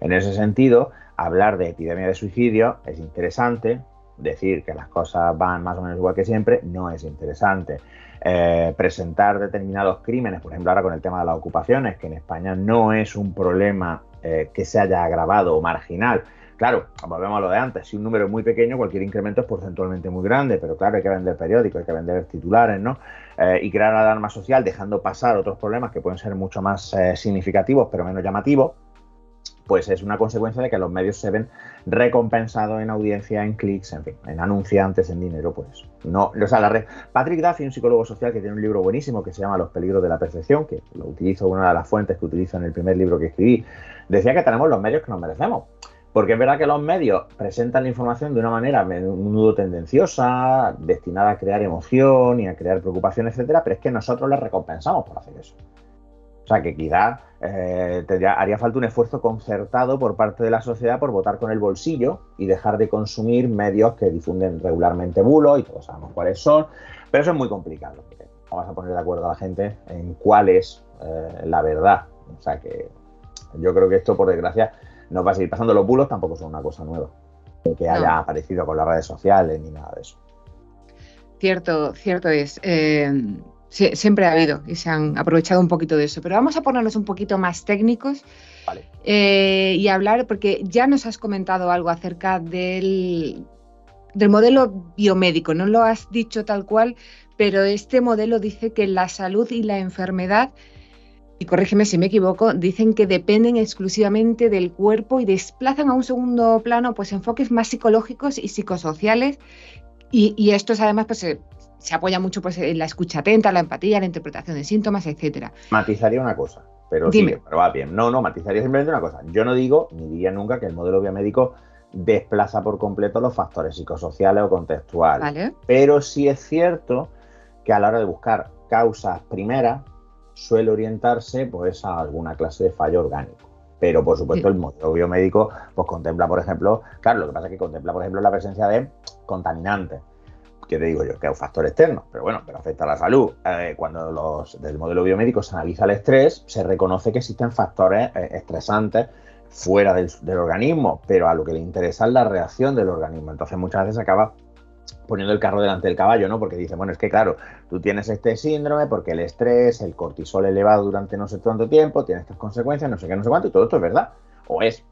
En ese sentido, hablar de epidemia de suicidio es interesante, decir que las cosas van más o menos igual que siempre no es interesante. Eh, presentar determinados crímenes, por ejemplo ahora con el tema de las ocupaciones, que en España no es un problema eh, que se haya agravado o marginal. Claro, volvemos a lo de antes, si un número es muy pequeño, cualquier incremento es porcentualmente muy grande, pero claro, hay que vender periódicos, hay que vender titulares, ¿no? Eh, y crear alarma social dejando pasar otros problemas que pueden ser mucho más significativos, pero menos llamativos, pues es una consecuencia de que los medios se ven recompensados en audiencia, en clics, en fin, en anunciantes, en dinero, pues no, o sea, la red. Patrick Duffy, un psicólogo social que tiene un libro buenísimo que se llama Los peligros de la percepción, que lo utilizo, una de las fuentes que utilizo en el primer libro que escribí, decía que tenemos los medios que nos merecemos. Porque es verdad que los medios presentan la información de una manera un nudo tendenciosa, destinada a crear emoción y a crear preocupación, etcétera, pero es que nosotros les recompensamos por hacer eso. O sea, que quizás eh, haría falta un esfuerzo concertado por parte de la sociedad por votar con el bolsillo y dejar de consumir medios que difunden regularmente bulos y todos sabemos cuáles son. Pero eso es muy complicado. Vamos a poner de acuerdo a la gente en cuál es eh, la verdad. O sea que yo creo que esto, por desgracia, no va a seguir pasando. Los bulos tampoco son una cosa nueva, que haya aparecido con las redes sociales ni nada de eso. Cierto, cierto es. Eh, siempre ha habido y se han aprovechado un poquito de eso. Pero vamos a ponernos un poquito más técnicos eh, y hablar, porque ya nos has comentado algo acerca del, del modelo biomédico. No lo has dicho tal cual, pero este modelo dice que la salud y la enfermedad, y corrígeme si me equivoco, dicen que dependen exclusivamente del cuerpo y desplazan a un segundo plano pues enfoques más psicológicos y psicosociales. Y, y estos además pues, se apoya mucho pues, en la escucha atenta, la empatía, la interpretación de síntomas, etcétera. Matizaría una cosa, pero sí, pero va bien. No, no, matizaría simplemente una cosa. Yo no digo, ni diría nunca, que el modelo biomédico desplaza por completo los factores psicosociales o contextuales. Pero sí es cierto que a la hora de buscar causas primeras, suele orientarse pues, a alguna clase de fallo orgánico. Pero, por supuesto, el modelo biomédico pues, contempla, por ejemplo, claro, lo que pasa es que contempla, por ejemplo, la presencia de contaminantes ¿qué te digo yo? Que es un factor externo, pero bueno, pero afecta a la salud. Eh, cuando los, del modelo biomédico se analiza el estrés, se reconoce que existen factores eh, estresantes fuera del, organismo, pero a lo que le interesa es la reacción del organismo. Entonces muchas veces acaba poniendo el carro delante del caballo, ¿no? Porque dice, bueno, es que claro, tú tienes este síndrome porque el estrés, el cortisol elevado durante no sé cuánto tiempo, tiene estas consecuencias, no sé qué, no sé cuánto, y todo esto es verdad. O es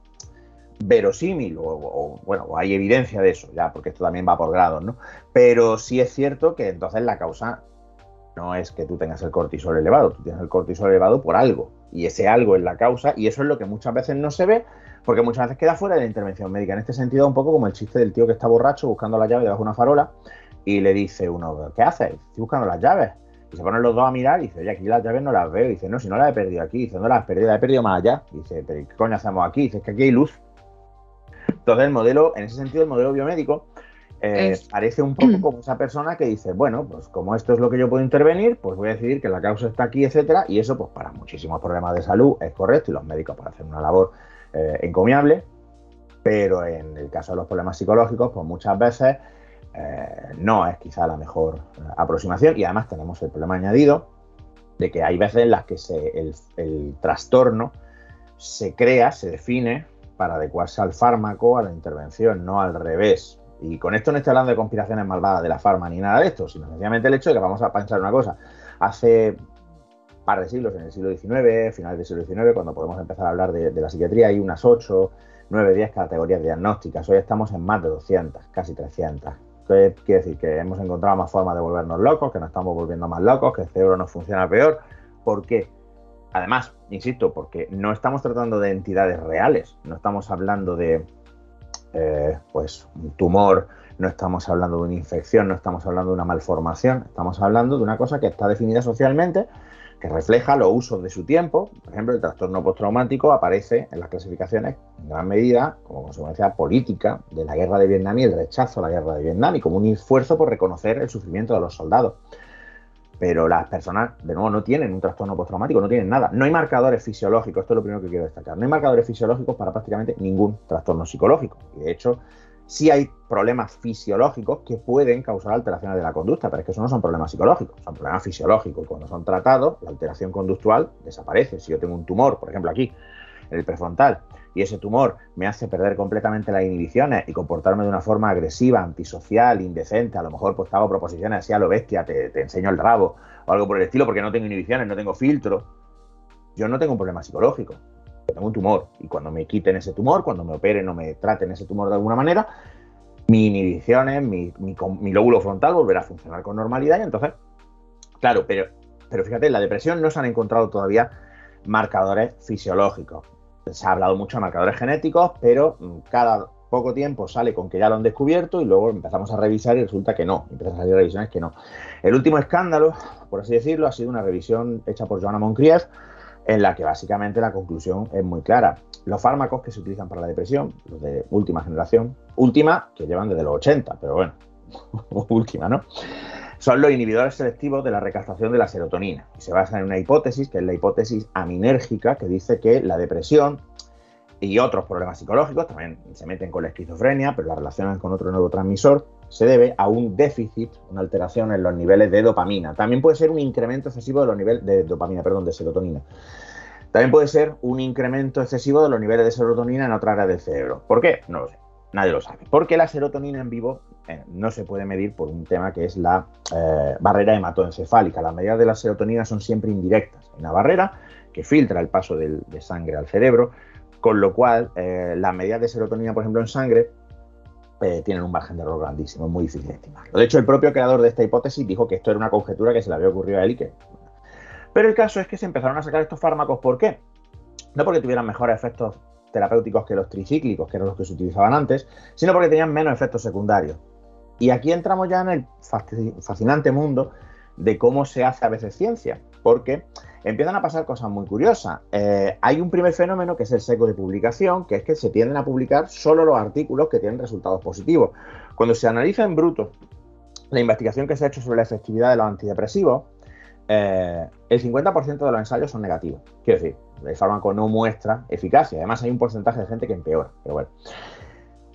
verosímil, o, bueno, hay evidencia de eso, ya, porque esto también va por grados, ¿no? Pero sí es cierto que entonces la causa no es que tú tengas el cortisol elevado, tú tienes el cortisol elevado por algo, y ese algo es la causa, y eso es lo que muchas veces no se ve, porque muchas veces queda fuera de la intervención médica. En este sentido, un poco como el chiste del tío que está borracho buscando la llave debajo de una farola, y le dice uno, ¿qué haces? Estoy buscando las llaves. Y se ponen los dos a mirar y dice, oye, aquí las llaves no las veo. Y dice, no, si no las he perdido aquí. dice, no las he perdido, las he perdido más allá. Y dice, pero ¿qué coño hacemos aquí? dice, es que aquí hay luz. Entonces el modelo, en ese sentido, el modelo biomédico eh, parece un poco como esa persona que dice, bueno, pues como esto es lo que yo puedo intervenir, pues voy a decidir que la causa está aquí, etcétera, y eso, pues para muchísimos problemas de salud es correcto y los médicos para hacer una labor eh, encomiable, pero en el caso de los problemas psicológicos, pues muchas veces eh, no es quizá la mejor aproximación y además tenemos el problema añadido de que hay veces en las que el trastorno se crea, se define para adecuarse al fármaco, a la intervención, no al revés. Y con esto no estoy hablando de conspiraciones malvadas de la farma ni nada de esto, sino sencillamente el hecho de que vamos a pensar una cosa. Hace un par de siglos, en el siglo XIX, finales del siglo XIX, cuando podemos empezar a hablar de, la psiquiatría, hay unas 8, 9, 10 categorías diagnósticas. Hoy estamos en más de 200, casi 300. ¿Qué quiere decir? Que hemos encontrado más formas de volvernos locos, que nos estamos volviendo más locos, que el cerebro nos funciona peor. ¿Por qué? Además, insisto, porque no estamos tratando de entidades reales, no estamos hablando de eh, pues un tumor, no estamos hablando de una infección, no estamos hablando de una malformación, estamos hablando de una cosa que está definida socialmente, que refleja los usos de su tiempo. Por ejemplo, el trastorno postraumático aparece en las clasificaciones en gran medida como consecuencia política de la guerra de Vietnam y el rechazo a la guerra de Vietnam y como un esfuerzo por reconocer el sufrimiento de los soldados. Pero las personas, de nuevo, no tienen un trastorno postraumático, no tienen nada. No hay marcadores fisiológicos, esto es lo primero que quiero destacar. No hay marcadores fisiológicos para prácticamente ningún trastorno psicológico. Y de hecho, sí hay problemas fisiológicos que pueden causar alteraciones de la conducta, pero es que eso no son problemas psicológicos, son problemas fisiológicos. Cuando son tratados, la alteración conductual desaparece. Si yo tengo un tumor, por ejemplo aquí, en el prefrontal, y ese tumor me hace perder completamente las inhibiciones y comportarme de una forma agresiva, antisocial, indecente, a lo mejor pues te hago proposiciones así a lo bestia, te, enseño el rabo o algo por el estilo porque no tengo inhibiciones, no tengo filtro. Yo no tengo un problema psicológico, tengo un tumor. Y cuando me quiten ese tumor, cuando me operen o me traten ese tumor de alguna manera, mis inhibiciones, mi, mi, lóbulo frontal volverá a funcionar con normalidad y entonces, claro, pero, pero fíjate, en la depresión no se han encontrado todavía marcadores fisiológicos se ha hablado mucho de marcadores genéticos, pero mm, cada poco tiempo sale con que ya lo han descubierto y luego empezamos a revisar y resulta que no, empiezan a salir revisiones que no. El último escándalo, por así decirlo, ha sido una revisión hecha por Joanna Moncrief, en la que básicamente la conclusión es muy clara. Los fármacos que se utilizan para la depresión, los de última generación, última, que llevan desde los 80, pero bueno, última, ¿no? Son los inhibidores selectivos de la recaptación de la serotonina. Y se basa en una hipótesis, que es la hipótesis aminérgica, que dice que la depresión y otros problemas psicológicos, también se meten con la esquizofrenia, pero la relacionan con otro neurotransmisor, se debe a un déficit, una alteración en los niveles de dopamina. También puede ser un incremento excesivo de los niveles de dopamina, perdón, de serotonina. También puede ser un incremento excesivo de los niveles de serotonina en otra área del cerebro. ¿Por qué? No lo sé. Nadie lo sabe. Porque la serotonina en vivo eh, no se puede medir por un tema que es la eh, barrera hematoencefálica. Las medidas de la serotonina son siempre indirectas. Hay una barrera que filtra el paso de sangre al cerebro, con lo cual eh, las medidas de serotonina, por ejemplo, en sangre, tienen un margen de error grandísimo, es muy difícil de estimarlo. De hecho, el propio creador de esta hipótesis dijo que esto era una conjetura que se le había ocurrido a él y que... Pero el caso es que se empezaron a sacar estos fármacos, ¿por qué? No porque tuvieran mejores efectos terapéuticos que los tricíclicos, que eran los que se utilizaban antes, sino porque tenían menos efectos secundarios. Y aquí entramos ya en el fascinante mundo de cómo se hace a veces ciencia, porque empiezan a pasar cosas muy curiosas. Eh, hay un primer fenómeno que es el seco de publicación, que es que se tienden a publicar solo los artículos que tienen resultados positivos. Cuando se analiza en bruto la investigación que se ha hecho sobre la efectividad de los antidepresivos, eh, el 50% de los ensayos son negativos. Quiero decir, el fármaco no muestra eficacia. Además, hay un porcentaje de gente que empeora. Pero bueno.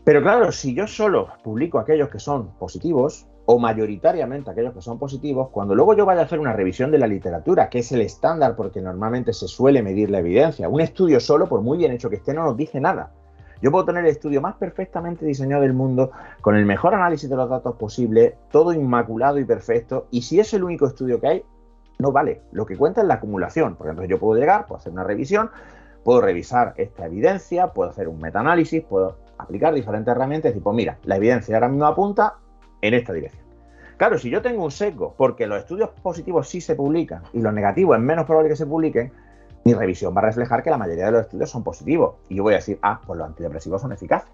Pero claro, si yo solo publico aquellos que son positivos, o mayoritariamente aquellos que son positivos, cuando luego yo vaya a hacer una revisión de la literatura, que es el estándar porque normalmente se suele medir la evidencia, un estudio solo, por muy bien hecho que esté, no nos dice nada. Yo puedo tener el estudio más perfectamente diseñado del mundo, con el mejor análisis de los datos posible, todo inmaculado y perfecto, y si es el único estudio que hay, no vale. Lo que cuenta es la acumulación, porque entonces yo puedo llegar, puedo hacer una revisión, puedo revisar esta evidencia, puedo hacer un metaanálisis, puedo aplicar diferentes herramientas y pues mira, la evidencia ahora mismo apunta en esta dirección. Claro, si yo tengo un sesgo, porque los estudios positivos sí se publican y los negativos es menos probable que se publiquen, mi revisión va a reflejar que la mayoría de los estudios son positivos. Y yo voy a decir, ah, pues los antidepresivos son eficaces.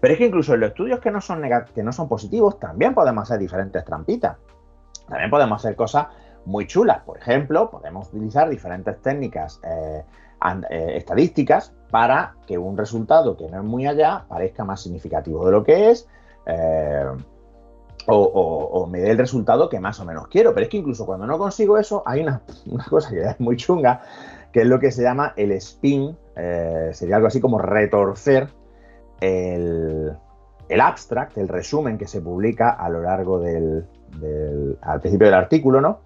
Pero es que incluso en los estudios que no son, que no son positivos, también podemos hacer diferentes trampitas. También podemos hacer cosas muy chulas. Por ejemplo, podemos utilizar diferentes técnicas eh, estadísticas para que un resultado que no es muy allá parezca más significativo de lo que es. Eh, o, me dé el resultado que más o menos quiero. Pero es que incluso cuando no consigo eso, hay una, cosa que es muy chunga, que es lo que se llama el spin, eh, sería algo así como retorcer el, abstract, el resumen que se publica a lo largo del, al principio del artículo, ¿no?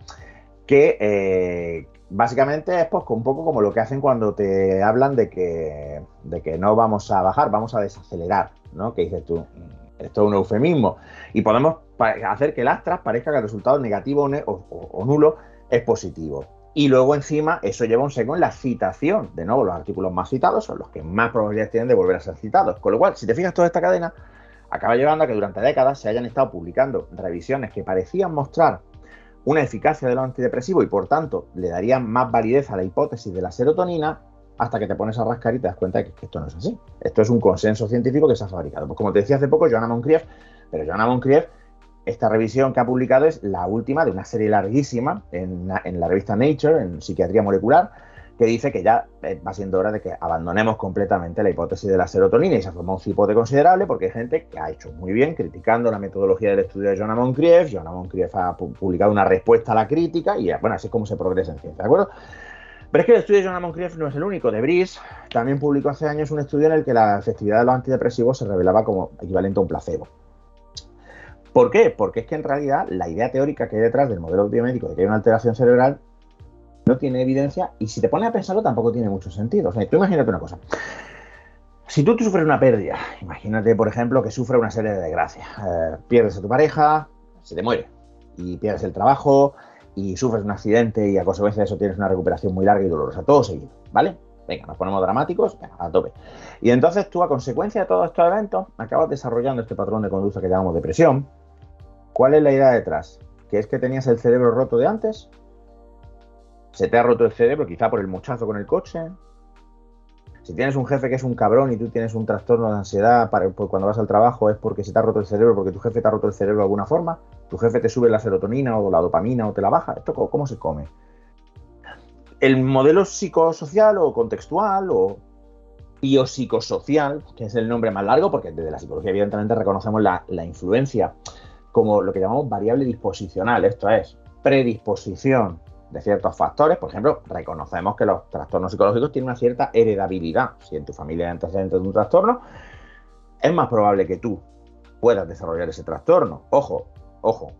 Que eh, básicamente es pues, un poco como lo que hacen cuando te hablan de que, de que no vamos a bajar, vamos a desacelerar, ¿no? Que dices tú, esto es un eufemismo. Y podemos hacer que el abstract parezca que el resultado negativo o, nulo es positivo. Y luego encima eso lleva un seco en la citación. De nuevo, los artículos más citados son los que más probabilidades tienen de volver a ser citados. Con lo cual, si te fijas toda esta cadena, acaba llevando a que durante décadas se hayan estado publicando revisiones que parecían mostrar una eficacia de los antidepresivos y por tanto le darían más validez a la hipótesis de la serotonina hasta que te pones a rascar y te das cuenta de que esto no es así. Esto es un consenso científico que se ha fabricado. Pues como te decía hace poco, Joanna Moncrief, pero Joanna Moncrief, esta revisión que ha publicado es la última de una serie larguísima en, la revista Nature, en psiquiatría molecular, que dice que ya eh, va siendo hora de que abandonemos completamente la hipótesis de la serotonina y se ha formado un cipote considerable porque hay gente que ha hecho muy bien criticando la metodología del estudio de Joanna Moncrief. Joanna Moncrief ha publicado una respuesta a la crítica y bueno, así es como se progresa en ciencia, ¿de acuerdo? Pero es que el estudio de John Moncrief no es el único. De Brice también publicó hace años un estudio en el que la efectividad de los antidepresivos se revelaba como equivalente a un placebo. ¿Por qué? Porque es que en realidad la idea teórica que hay detrás del modelo biomédico de que hay una alteración cerebral no tiene evidencia y si te pones a pensarlo tampoco tiene mucho sentido. O sea, tú imagínate una cosa. Si tú, sufres una pérdida, imagínate por ejemplo que sufre una serie de desgracias. Eh, pierdes a tu pareja, se te muere y pierdes el trabajo, y sufres un accidente y a consecuencia de eso tienes una recuperación muy larga y dolorosa, todo seguido, ¿vale? Venga, nos ponemos dramáticos, a tope. Y entonces tú, a consecuencia de todos estos eventos, acabas desarrollando este patrón de conducta que llamamos depresión. ¿Cuál es la idea detrás? ¿Que es que tenías el cerebro roto de antes? ¿Se te ha roto el cerebro quizá por el muchazo con el coche? Si tienes un jefe que es un cabrón y tú tienes un trastorno de ansiedad cuando vas al trabajo es porque se te ha roto el cerebro, porque tu jefe te ha roto el cerebro de alguna forma, tu jefe te sube la serotonina o la dopamina o te la baja. ¿Esto cómo se come? El modelo psicosocial o contextual o biopsicosocial, que es el nombre más largo, porque desde la psicología evidentemente reconocemos la influencia como lo que llamamos variable disposicional, esto es predisposición de ciertos factores. Por ejemplo, reconocemos que los trastornos psicológicos tienen una cierta heredabilidad. Si en tu familia hay antecedentes de un trastorno, es más probable que tú puedas desarrollar ese trastorno. Ojo, ojo.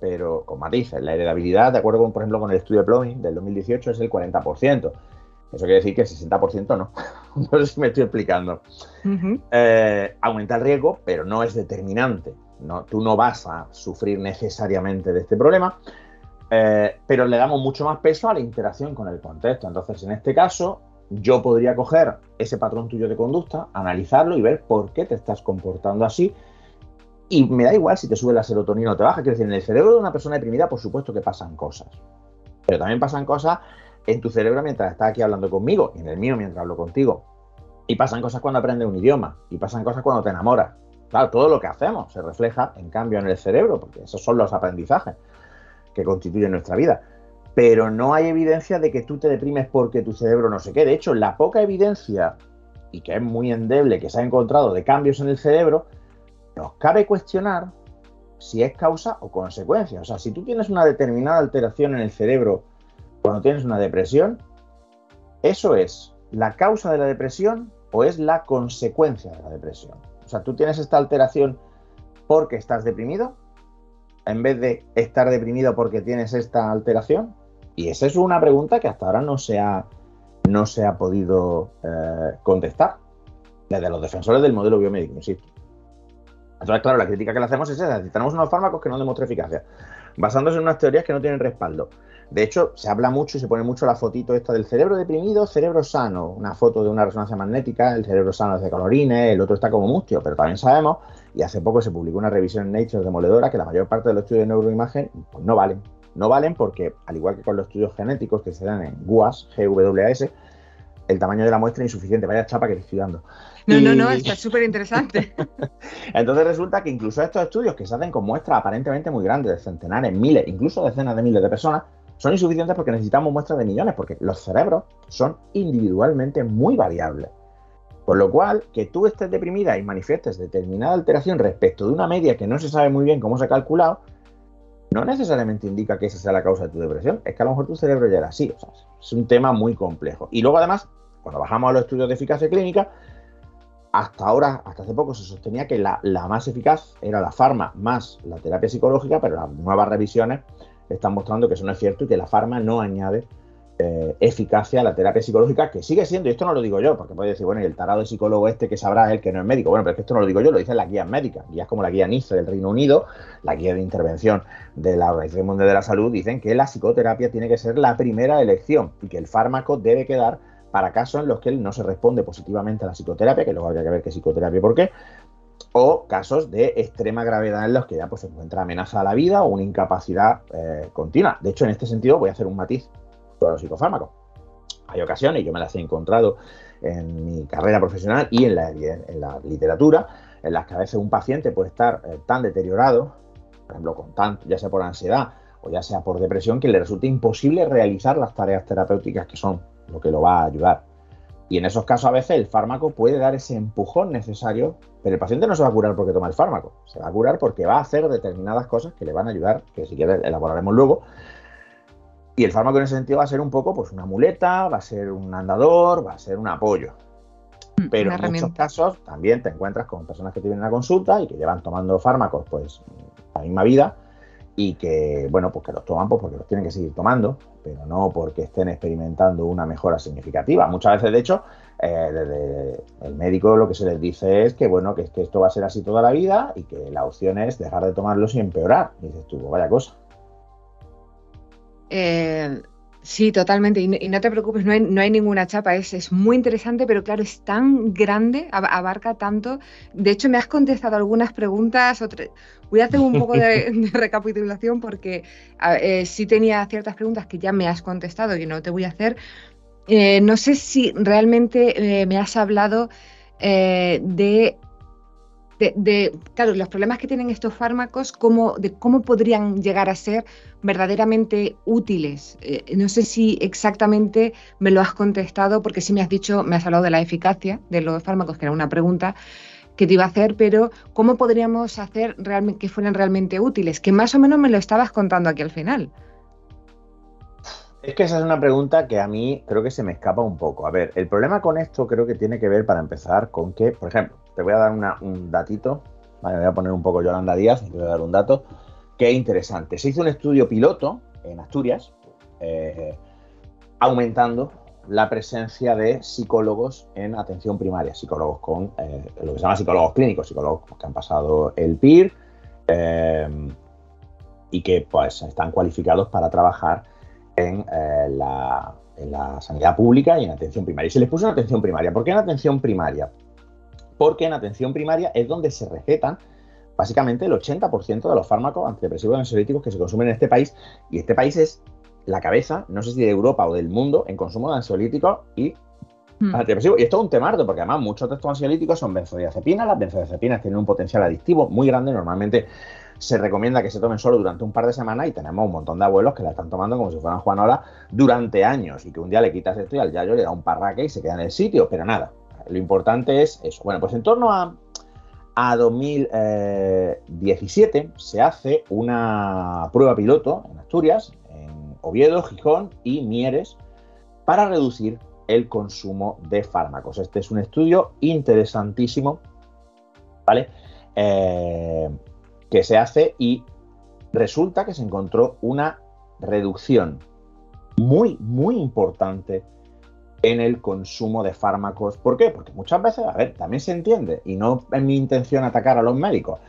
Pero con matices, la heredabilidad, de acuerdo con, por ejemplo, con el estudio de Plumbing del 2018, es el 40%. Eso quiere decir que el 60% no. no sé si me estoy explicando. Eh, aumenta el riesgo, pero no es determinante. No, tú no vas a sufrir necesariamente de este problema. Eh, pero le damos mucho más peso a la interacción con el contexto. Entonces, en este caso, yo podría coger ese patrón tuyo de conducta, analizarlo y ver por qué te estás comportando así. Y me da igual si te sube la serotonina o te baja. Quiero decir, en el cerebro de una persona deprimida, por supuesto que pasan cosas. Pero también pasan cosas en tu cerebro mientras estás aquí hablando conmigo y en el mío mientras hablo contigo. Y pasan cosas cuando aprendes un idioma. Y pasan cosas cuando te enamoras. Claro, todo lo que hacemos se refleja en cambio en el cerebro, porque esos son los aprendizajes que constituye nuestra vida. Pero no hay evidencia de que tú te deprimes porque tu cerebro no sé qué. De hecho, la poca evidencia, y que es muy endeble, que se ha encontrado de cambios en el cerebro, nos cabe cuestionar si es causa o consecuencia. O sea, si tú tienes una determinada alteración en el cerebro cuando tienes una depresión, ¿eso es la causa de la depresión o es la consecuencia de la depresión? O sea, tú tienes esta alteración porque estás deprimido en vez de estar deprimido porque tienes esta alteración? Y esa es una pregunta que hasta ahora no se ha, no se ha podido eh, contestar. Desde los defensores del modelo biomédico, insisto. Entonces, claro, la crítica que le hacemos es esa. Si tenemos unos fármacos que no demuestran eficacia, basándose en unas teorías que no tienen respaldo. De hecho, se habla mucho y se pone mucho la fotito esta del cerebro deprimido, cerebro sano. Una foto de una resonancia magnética, el cerebro sano es de colorines, el otro está como mustio, pero también sabemos, y hace poco se publicó una revisión en Nature demoledora, que la mayor parte de los estudios de neuroimagen pues, no valen. No valen porque, al igual que con los estudios genéticos que se dan en GWAS, GWAS, el tamaño de la muestra es insuficiente. Vaya chapa que estoy dando. No, no, no, está súper interesante. Entonces resulta que incluso estos estudios que se hacen con muestras aparentemente muy grandes, de centenares, miles, incluso decenas de miles de personas, son insuficientes porque necesitamos muestras de millones, porque los cerebros son individualmente muy variables. Por lo cual, que tú estés deprimida y manifiestes determinada alteración respecto de una media que no se sabe muy bien cómo se ha calculado, no necesariamente indica que esa sea la causa de tu depresión, es que a lo mejor tu cerebro ya era así. Es un tema muy complejo. Y luego, además, cuando bajamos a los estudios de eficacia clínica, hasta ahora, hasta hace poco, se sostenía que la, más eficaz era la farma más la terapia psicológica, pero las nuevas revisiones están mostrando que eso no es cierto y que la farma no añade eh, eficacia a la terapia psicológica, que sigue siendo, y esto no lo digo yo, porque puede decir, bueno, y el tarado de psicólogo este que sabrá él que no es médico. Bueno, pero es que esto no lo digo yo, lo dicen las guías médicas, guías como la guía NICE del Reino Unido, la guía de intervención de la Organización Mundial de la Salud, dicen que la psicoterapia tiene que ser la primera elección y que el fármaco debe quedar para casos en los que él no se responde positivamente a la psicoterapia, que luego habría que ver qué psicoterapia y por qué, o casos de extrema gravedad en los que ya pues, se encuentra amenaza a la vida o una incapacidad eh, continua. De hecho, en este sentido voy a hacer un matiz sobre los psicofármacos. Hay ocasiones, yo me las he encontrado en mi carrera profesional y en la, literatura, en las que a veces un paciente puede estar eh, tan deteriorado, por ejemplo, con tanto, ya sea por ansiedad o ya sea por depresión, que le resulta imposible realizar las tareas terapéuticas que son lo que lo va a ayudar. Y en esos casos a veces el fármaco puede dar ese empujón necesario, pero el paciente no se va a curar porque toma el fármaco, se va a curar porque va a hacer determinadas cosas que le van a ayudar, que si quieres elaboraremos luego. Y el fármaco en ese sentido va a ser un poco pues una muleta, va a ser un andador, va a ser un apoyo. Mm, pero en muchos casos también te encuentras con personas que te vienen a consulta y que llevan tomando fármacos pues la misma vida y que, bueno, pues que los toman pues porque los tienen que seguir tomando, pero no porque estén experimentando una mejora significativa. Muchas veces, de hecho, eh, desde el médico lo que se les dice es que, bueno, que, que, esto va a ser así toda la vida y que la opción es dejar de tomarlos y empeorar. Y dices tú, vaya cosa. Eh, Sí, totalmente. Y no, te preocupes, no hay, no hay ninguna chapa. Es, es, muy interesante, pero claro, es tan grande, abarca tanto. De hecho, me has contestado algunas preguntas. Voy a hacer un poco de, recapitulación porque eh, sí tenía ciertas preguntas que ya me has contestado y no te voy a hacer. Eh, no sé si realmente eh, me has hablado de de, claro, los problemas que tienen estos fármacos, cómo, de cómo podrían llegar a ser verdaderamente útiles. Eh, no sé si exactamente me lo has contestado, porque sí me has dicho, me has hablado de la eficacia de los fármacos, que era una pregunta que te iba a hacer, pero ¿cómo podríamos hacer realmente, que fueran realmente útiles? Que más o menos me lo estabas contando aquí al final. Es que esa es una pregunta que a mí creo que se me escapa un poco. A ver, el problema con esto creo que tiene que ver, para empezar, con que, por ejemplo, te voy a dar un datito, vale, voy a poner un poco Yolanda Díaz te voy a dar un dato que es interesante. Se hizo un estudio piloto en Asturias, eh, aumentando la presencia de psicólogos en atención primaria, psicólogos con eh, lo que se llama psicólogos clínicos, psicólogos que han pasado el PIR eh, y que pues están cualificados para trabajar en la, en, la, sanidad pública y en atención primaria. Y se les puso en atención primaria. ¿Por qué en atención primaria? Porque en atención primaria es donde se recetan básicamente el 80% de los fármacos antidepresivos y ansiolíticos que se consumen en este país. Y este país es la cabeza, no sé si de Europa o del mundo, en consumo de ansiolíticos y hmm. antidepresivos. Y esto es un temardo, porque además muchos de estos ansiolíticos son benzodiazepinas. Las benzodiazepinas tienen un potencial adictivo muy grande. Normalmente se recomienda que se tomen solo durante un par de semanas y tenemos un montón de abuelos que la están tomando como si fueran Juanola durante años y que un día le quitas esto y al yayo le da un parraque y se queda en el sitio, pero nada, lo importante es eso. Bueno, pues en torno a, a 2017 eh, se hace una prueba piloto en Asturias, en Oviedo, Gijón y Mieres para reducir el consumo de fármacos. Este es un estudio interesantísimo, ¿vale? Eh, que se hace y resulta que se encontró una reducción muy, muy importante en el consumo de fármacos. ¿Por qué? Porque muchas veces, a ver, también se entiende, y no es mi intención atacar a los médicos.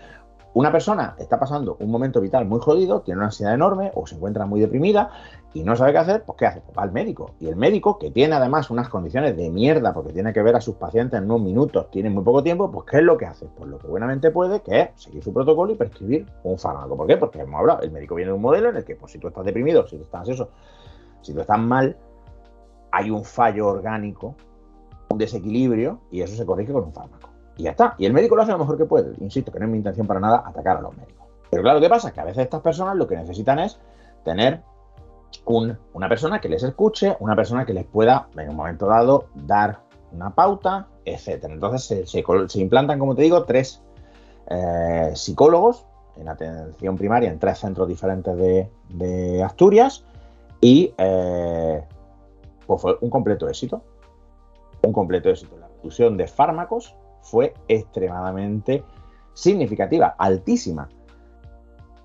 Una persona está pasando un momento vital muy jodido, tiene una ansiedad enorme o se encuentra muy deprimida y no sabe qué hacer, pues ¿qué hace? Pues va al médico. Y el médico, que tiene además unas condiciones de mierda porque tiene que ver a sus pacientes en unos minutos, tiene muy poco tiempo, pues ¿qué es lo que hace? Pues lo que buenamente puede, que es seguir su protocolo y prescribir un fármaco. ¿Por qué? Porque hemos hablado, el médico viene de un modelo en el que, pues si tú estás deprimido, si tú estás ansioso, si tú estás mal, hay un fallo orgánico, un desequilibrio, y eso se corrige con un fármaco. Y ya está. Y el médico lo hace lo mejor que puede. Insisto, que no es mi intención para nada atacar a los médicos. Pero claro, ¿qué pasa? Que a veces estas personas lo que necesitan es tener una persona que les escuche, una persona que les pueda, en un momento dado, dar una pauta, etc. Entonces se, implantan, como te digo, tres eh, psicólogos en atención primaria en tres centros diferentes de, Asturias y eh, pues fue un completo éxito. Un completo éxito. La reducción de fármacos fue extremadamente significativa, altísima.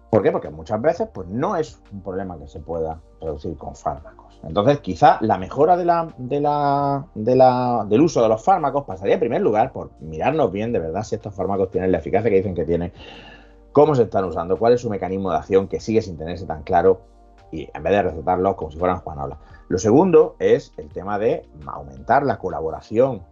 ¿Por qué? Porque muchas veces pues, no es un problema que se pueda reducir con fármacos. Entonces, quizá la mejora de la, de la, de la, del uso de los fármacos pasaría en primer lugar por mirarnos bien de verdad si estos fármacos tienen la eficacia que dicen que tienen, cómo se están usando, cuál es su mecanismo de acción que sigue sin tenerse tan claro y en vez de recetarlos como si fueran Juan Lo segundo es el tema de aumentar la colaboración,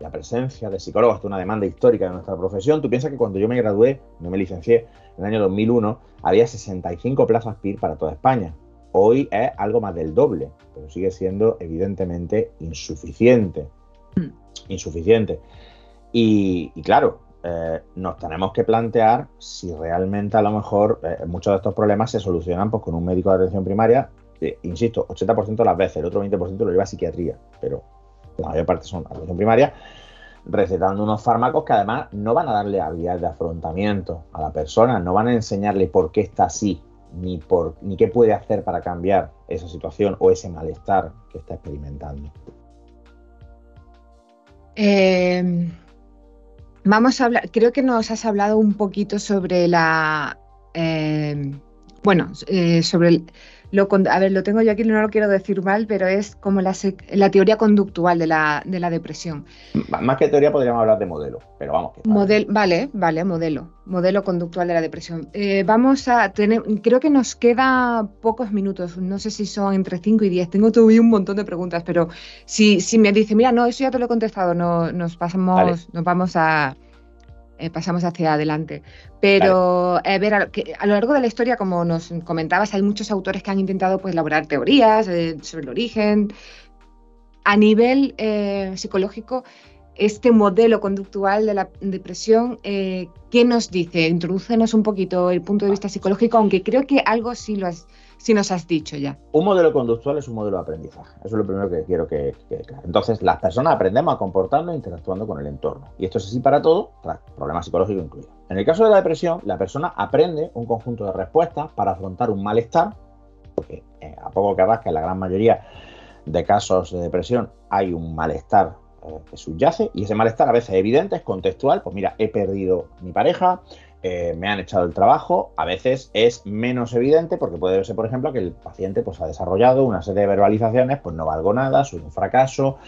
la presencia de psicólogos, es una demanda histórica de nuestra profesión. Tú piensas que cuando yo me gradué, no me licencié en el año 2001, había 65 plazas PIR para toda España. Hoy es algo más del doble, pero sigue siendo evidentemente insuficiente. Mm. Insuficiente. Y, claro, eh, nos tenemos que plantear si realmente a lo mejor eh, muchos de estos problemas se solucionan pues, con un médico de atención primaria. Insisto, 80% de las veces, el otro 20% lo lleva a psiquiatría, pero la mayor parte son atención primaria, recetando unos fármacos que además no van a darle habilidad de afrontamiento a la persona, no van a enseñarle por qué está así, ni, por, ni qué puede hacer para cambiar esa situación o ese malestar que está experimentando. Eh, Vamos a hablar, creo que nos has hablado un poquito sobre la, eh, bueno, eh, sobre lo, a ver, lo tengo yo aquí, no lo quiero decir mal, pero es como la, teoría conductual de la, de la, depresión. Más que teoría podríamos hablar de modelo, pero vamos. Model, vale, vale, modelo, modelo conductual de la depresión. Eh, vamos a tener, creo que nos queda pocos minutos, no sé si son entre 5 y 10, tengo todavía un montón de preguntas, pero si, si me dice, mira, no, eso ya te lo he contestado, no, nos pasamos, nos vamos a eh, pasamos hacia adelante. Pero, eh, ver, a, lo largo de la historia, como nos comentabas, hay muchos autores que han intentado pues, elaborar teorías eh, sobre el origen. A nivel psicológico, este modelo conductual de la depresión, ¿qué nos dice? Introdúcenos un poquito el punto de vista psicológico, aunque creo que algo sí lo has si nos has dicho ya. Un modelo conductual es un modelo de aprendizaje. Eso es lo primero que quiero que. Entonces, las personas aprendemos a comportarnos interactuando con el entorno. Y esto es así para todo, problemas psicológicos incluidos. En el caso de la depresión, la persona aprende un conjunto de respuestas para afrontar un malestar, porque eh, a poco que rasca, en la gran mayoría de casos de depresión hay un malestar eh, que subyace y ese malestar a veces es evidente, es contextual, pues mira, he perdido mi pareja, eh, me han echado el trabajo, a veces es menos evidente porque puede ser, por ejemplo, que el paciente pues, ha desarrollado una serie de verbalizaciones, pues no valgo nada, soy un fracaso,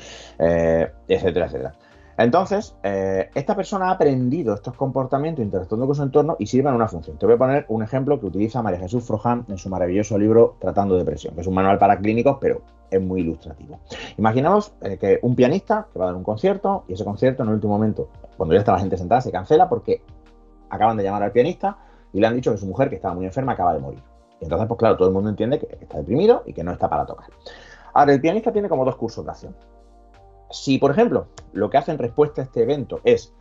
eh, etcétera, etcétera. Entonces, eh, esta persona ha aprendido estos comportamientos interactuando con su entorno y sirven una función. Te voy a poner un ejemplo que utiliza María Jesús Frojan en su maravilloso libro Tratando depresión, que es un manual para clínicos, pero es muy ilustrativo. Imaginamos que un pianista que va a dar un concierto y ese concierto en el último momento, cuando ya está la gente sentada, se cancela porque acaban de llamar al pianista y le han dicho que su mujer, que estaba muy enferma, acaba de morir. Y entonces, pues claro, todo el mundo entiende que está deprimido y que no está para tocar. Ahora, el pianista tiene como dos cursos de acción. Si, por ejemplo, lo que hace en respuesta a este evento es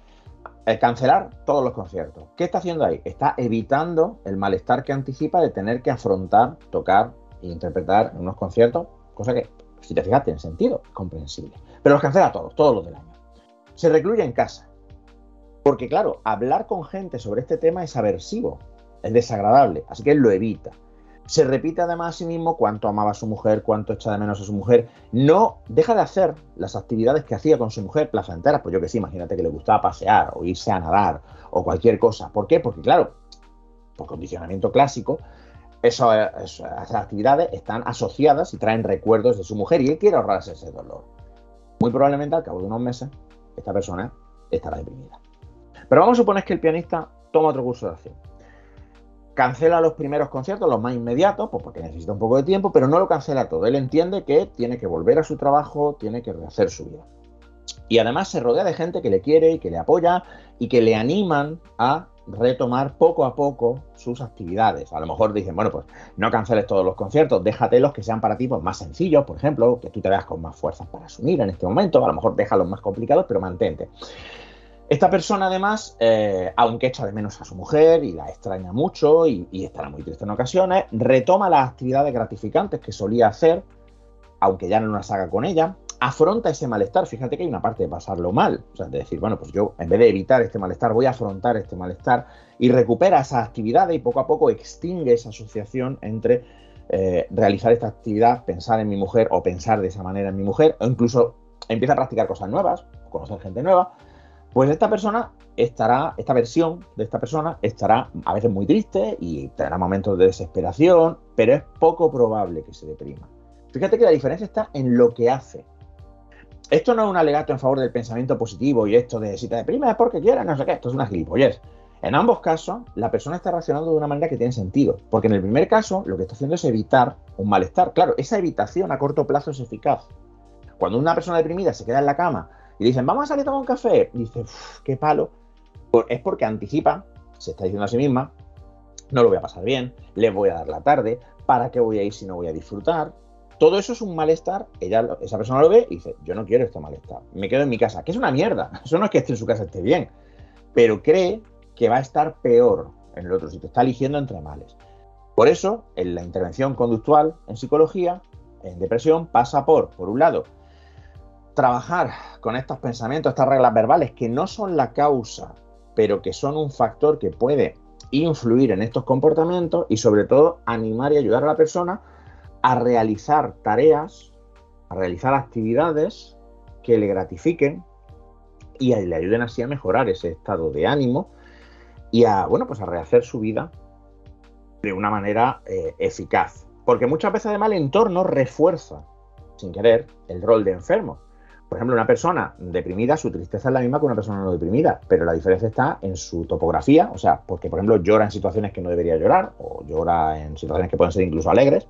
eh, cancelar todos los conciertos, ¿qué está haciendo ahí? Está evitando el malestar que anticipa de tener que afrontar, tocar e interpretar unos conciertos, cosa que, si te fijas, tiene sentido, comprensible. Pero los cancela todos, todos los del año. Se recluye en casa, porque claro, hablar con gente sobre este tema es aversivo, es desagradable, así que él lo evita. Se repite además a sí mismo cuánto amaba a su mujer, cuánto echa de menos a su mujer. No deja de hacer las actividades que hacía con su mujer placenteras, pues yo que sí, imagínate que le gustaba pasear o irse a nadar o cualquier cosa. ¿Por qué? Porque claro, por condicionamiento clásico, esas actividades están asociadas y traen recuerdos de su mujer y él quiere ahorrarse ese dolor. muy probablemente al cabo de unos meses esta persona estará deprimida. Pero vamos a suponer que el pianista toma otro curso de acción. Cancela los primeros conciertos, los más inmediatos, pues porque necesita un poco de tiempo, pero no lo cancela todo. Él entiende que tiene que volver a su trabajo, tiene que rehacer su vida. Y además se rodea de gente que le quiere y que le apoya y que le animan a retomar poco a poco sus actividades. A lo mejor dicen, bueno, pues no canceles todos los conciertos, déjate los que sean para ti pues, más sencillos, por ejemplo, que tú te veas con más fuerzas para asumir en este momento, a lo mejor déjalos más complicados, pero mantente. Esta persona además, eh, aunque echa de menos a su mujer y la extraña mucho y, estará muy triste en ocasiones, retoma las actividades gratificantes que solía hacer, aunque ya no las haga con ella, afronta ese malestar. Fíjate que hay una parte de pasarlo mal, o sea, de decir, bueno, pues yo en vez de evitar este malestar, voy a afrontar este malestar y recupera esa actividad y poco a poco extingue esa asociación entre eh, realizar esta actividad, pensar en mi mujer o pensar de esa manera en mi mujer, o incluso empieza a practicar cosas nuevas, conocer gente nueva. Pues esta persona estará, esta versión de esta persona estará a veces muy triste y tendrá momentos de desesperación, pero es poco probable que se deprima. Fíjate que la diferencia está en lo que hace, esto no es un alegato en favor del pensamiento positivo y esto de si te deprimes es porque quieres, no sé qué, esto es una gilipollez. En ambos casos, la persona está reaccionando de una manera que tiene sentido, porque en el primer caso lo que está haciendo es evitar un malestar. Claro, esa evitación a corto plazo es eficaz. Cuando una persona deprimida se queda en la cama y dicen, vamos a salir a tomar un café, y dice, qué palo, es porque anticipa, se está diciendo a sí misma, no lo voy a pasar bien, le voy a dar la tarde, ¿para qué voy a ir si no voy a disfrutar? Todo eso es un malestar, ella, esa persona lo ve y dice, yo no quiero este malestar, me quedo en mi casa, que es una mierda, eso no es que esté en su casa esté bien, pero cree que va a estar peor en el otro sitio, está eligiendo entre males. Por eso, en la intervención conductual en psicología, en depresión, pasa por, por un lado, trabajar con estos pensamientos, estas reglas verbales que no son la causa, pero que son un factor que puede influir en estos comportamientos y sobre todo animar y ayudar a la persona a realizar tareas, a realizar actividades que le gratifiquen y le ayuden así a mejorar ese estado de ánimo y a, bueno, pues a rehacer su vida de una manera eh, eficaz. Porque muchas veces además el entorno refuerza, sin querer, el rol de enfermo. Por ejemplo, una persona deprimida, su tristeza es la misma que una persona no deprimida, pero la diferencia está en su topografía, o sea, porque por ejemplo llora en situaciones que no debería llorar, o llora en situaciones que pueden ser incluso alegres,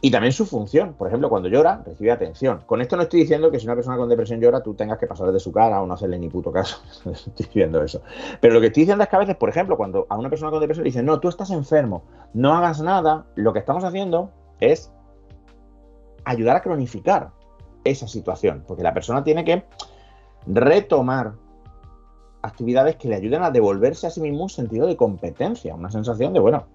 y también su función. Por ejemplo, cuando llora, recibe atención. Con esto no estoy diciendo que si una persona con depresión llora, tú tengas que pasarle de su cara o no hacerle ni puto caso. estoy diciendo eso. Pero lo que estoy diciendo es que a veces, por ejemplo, cuando a una persona con depresión le dicen, no, tú estás enfermo, no hagas nada, lo que estamos haciendo es ayudar a cronificar esa situación. Porque la persona tiene que retomar actividades que le ayuden a devolverse a sí mismo un sentido de competencia, una sensación de, bueno,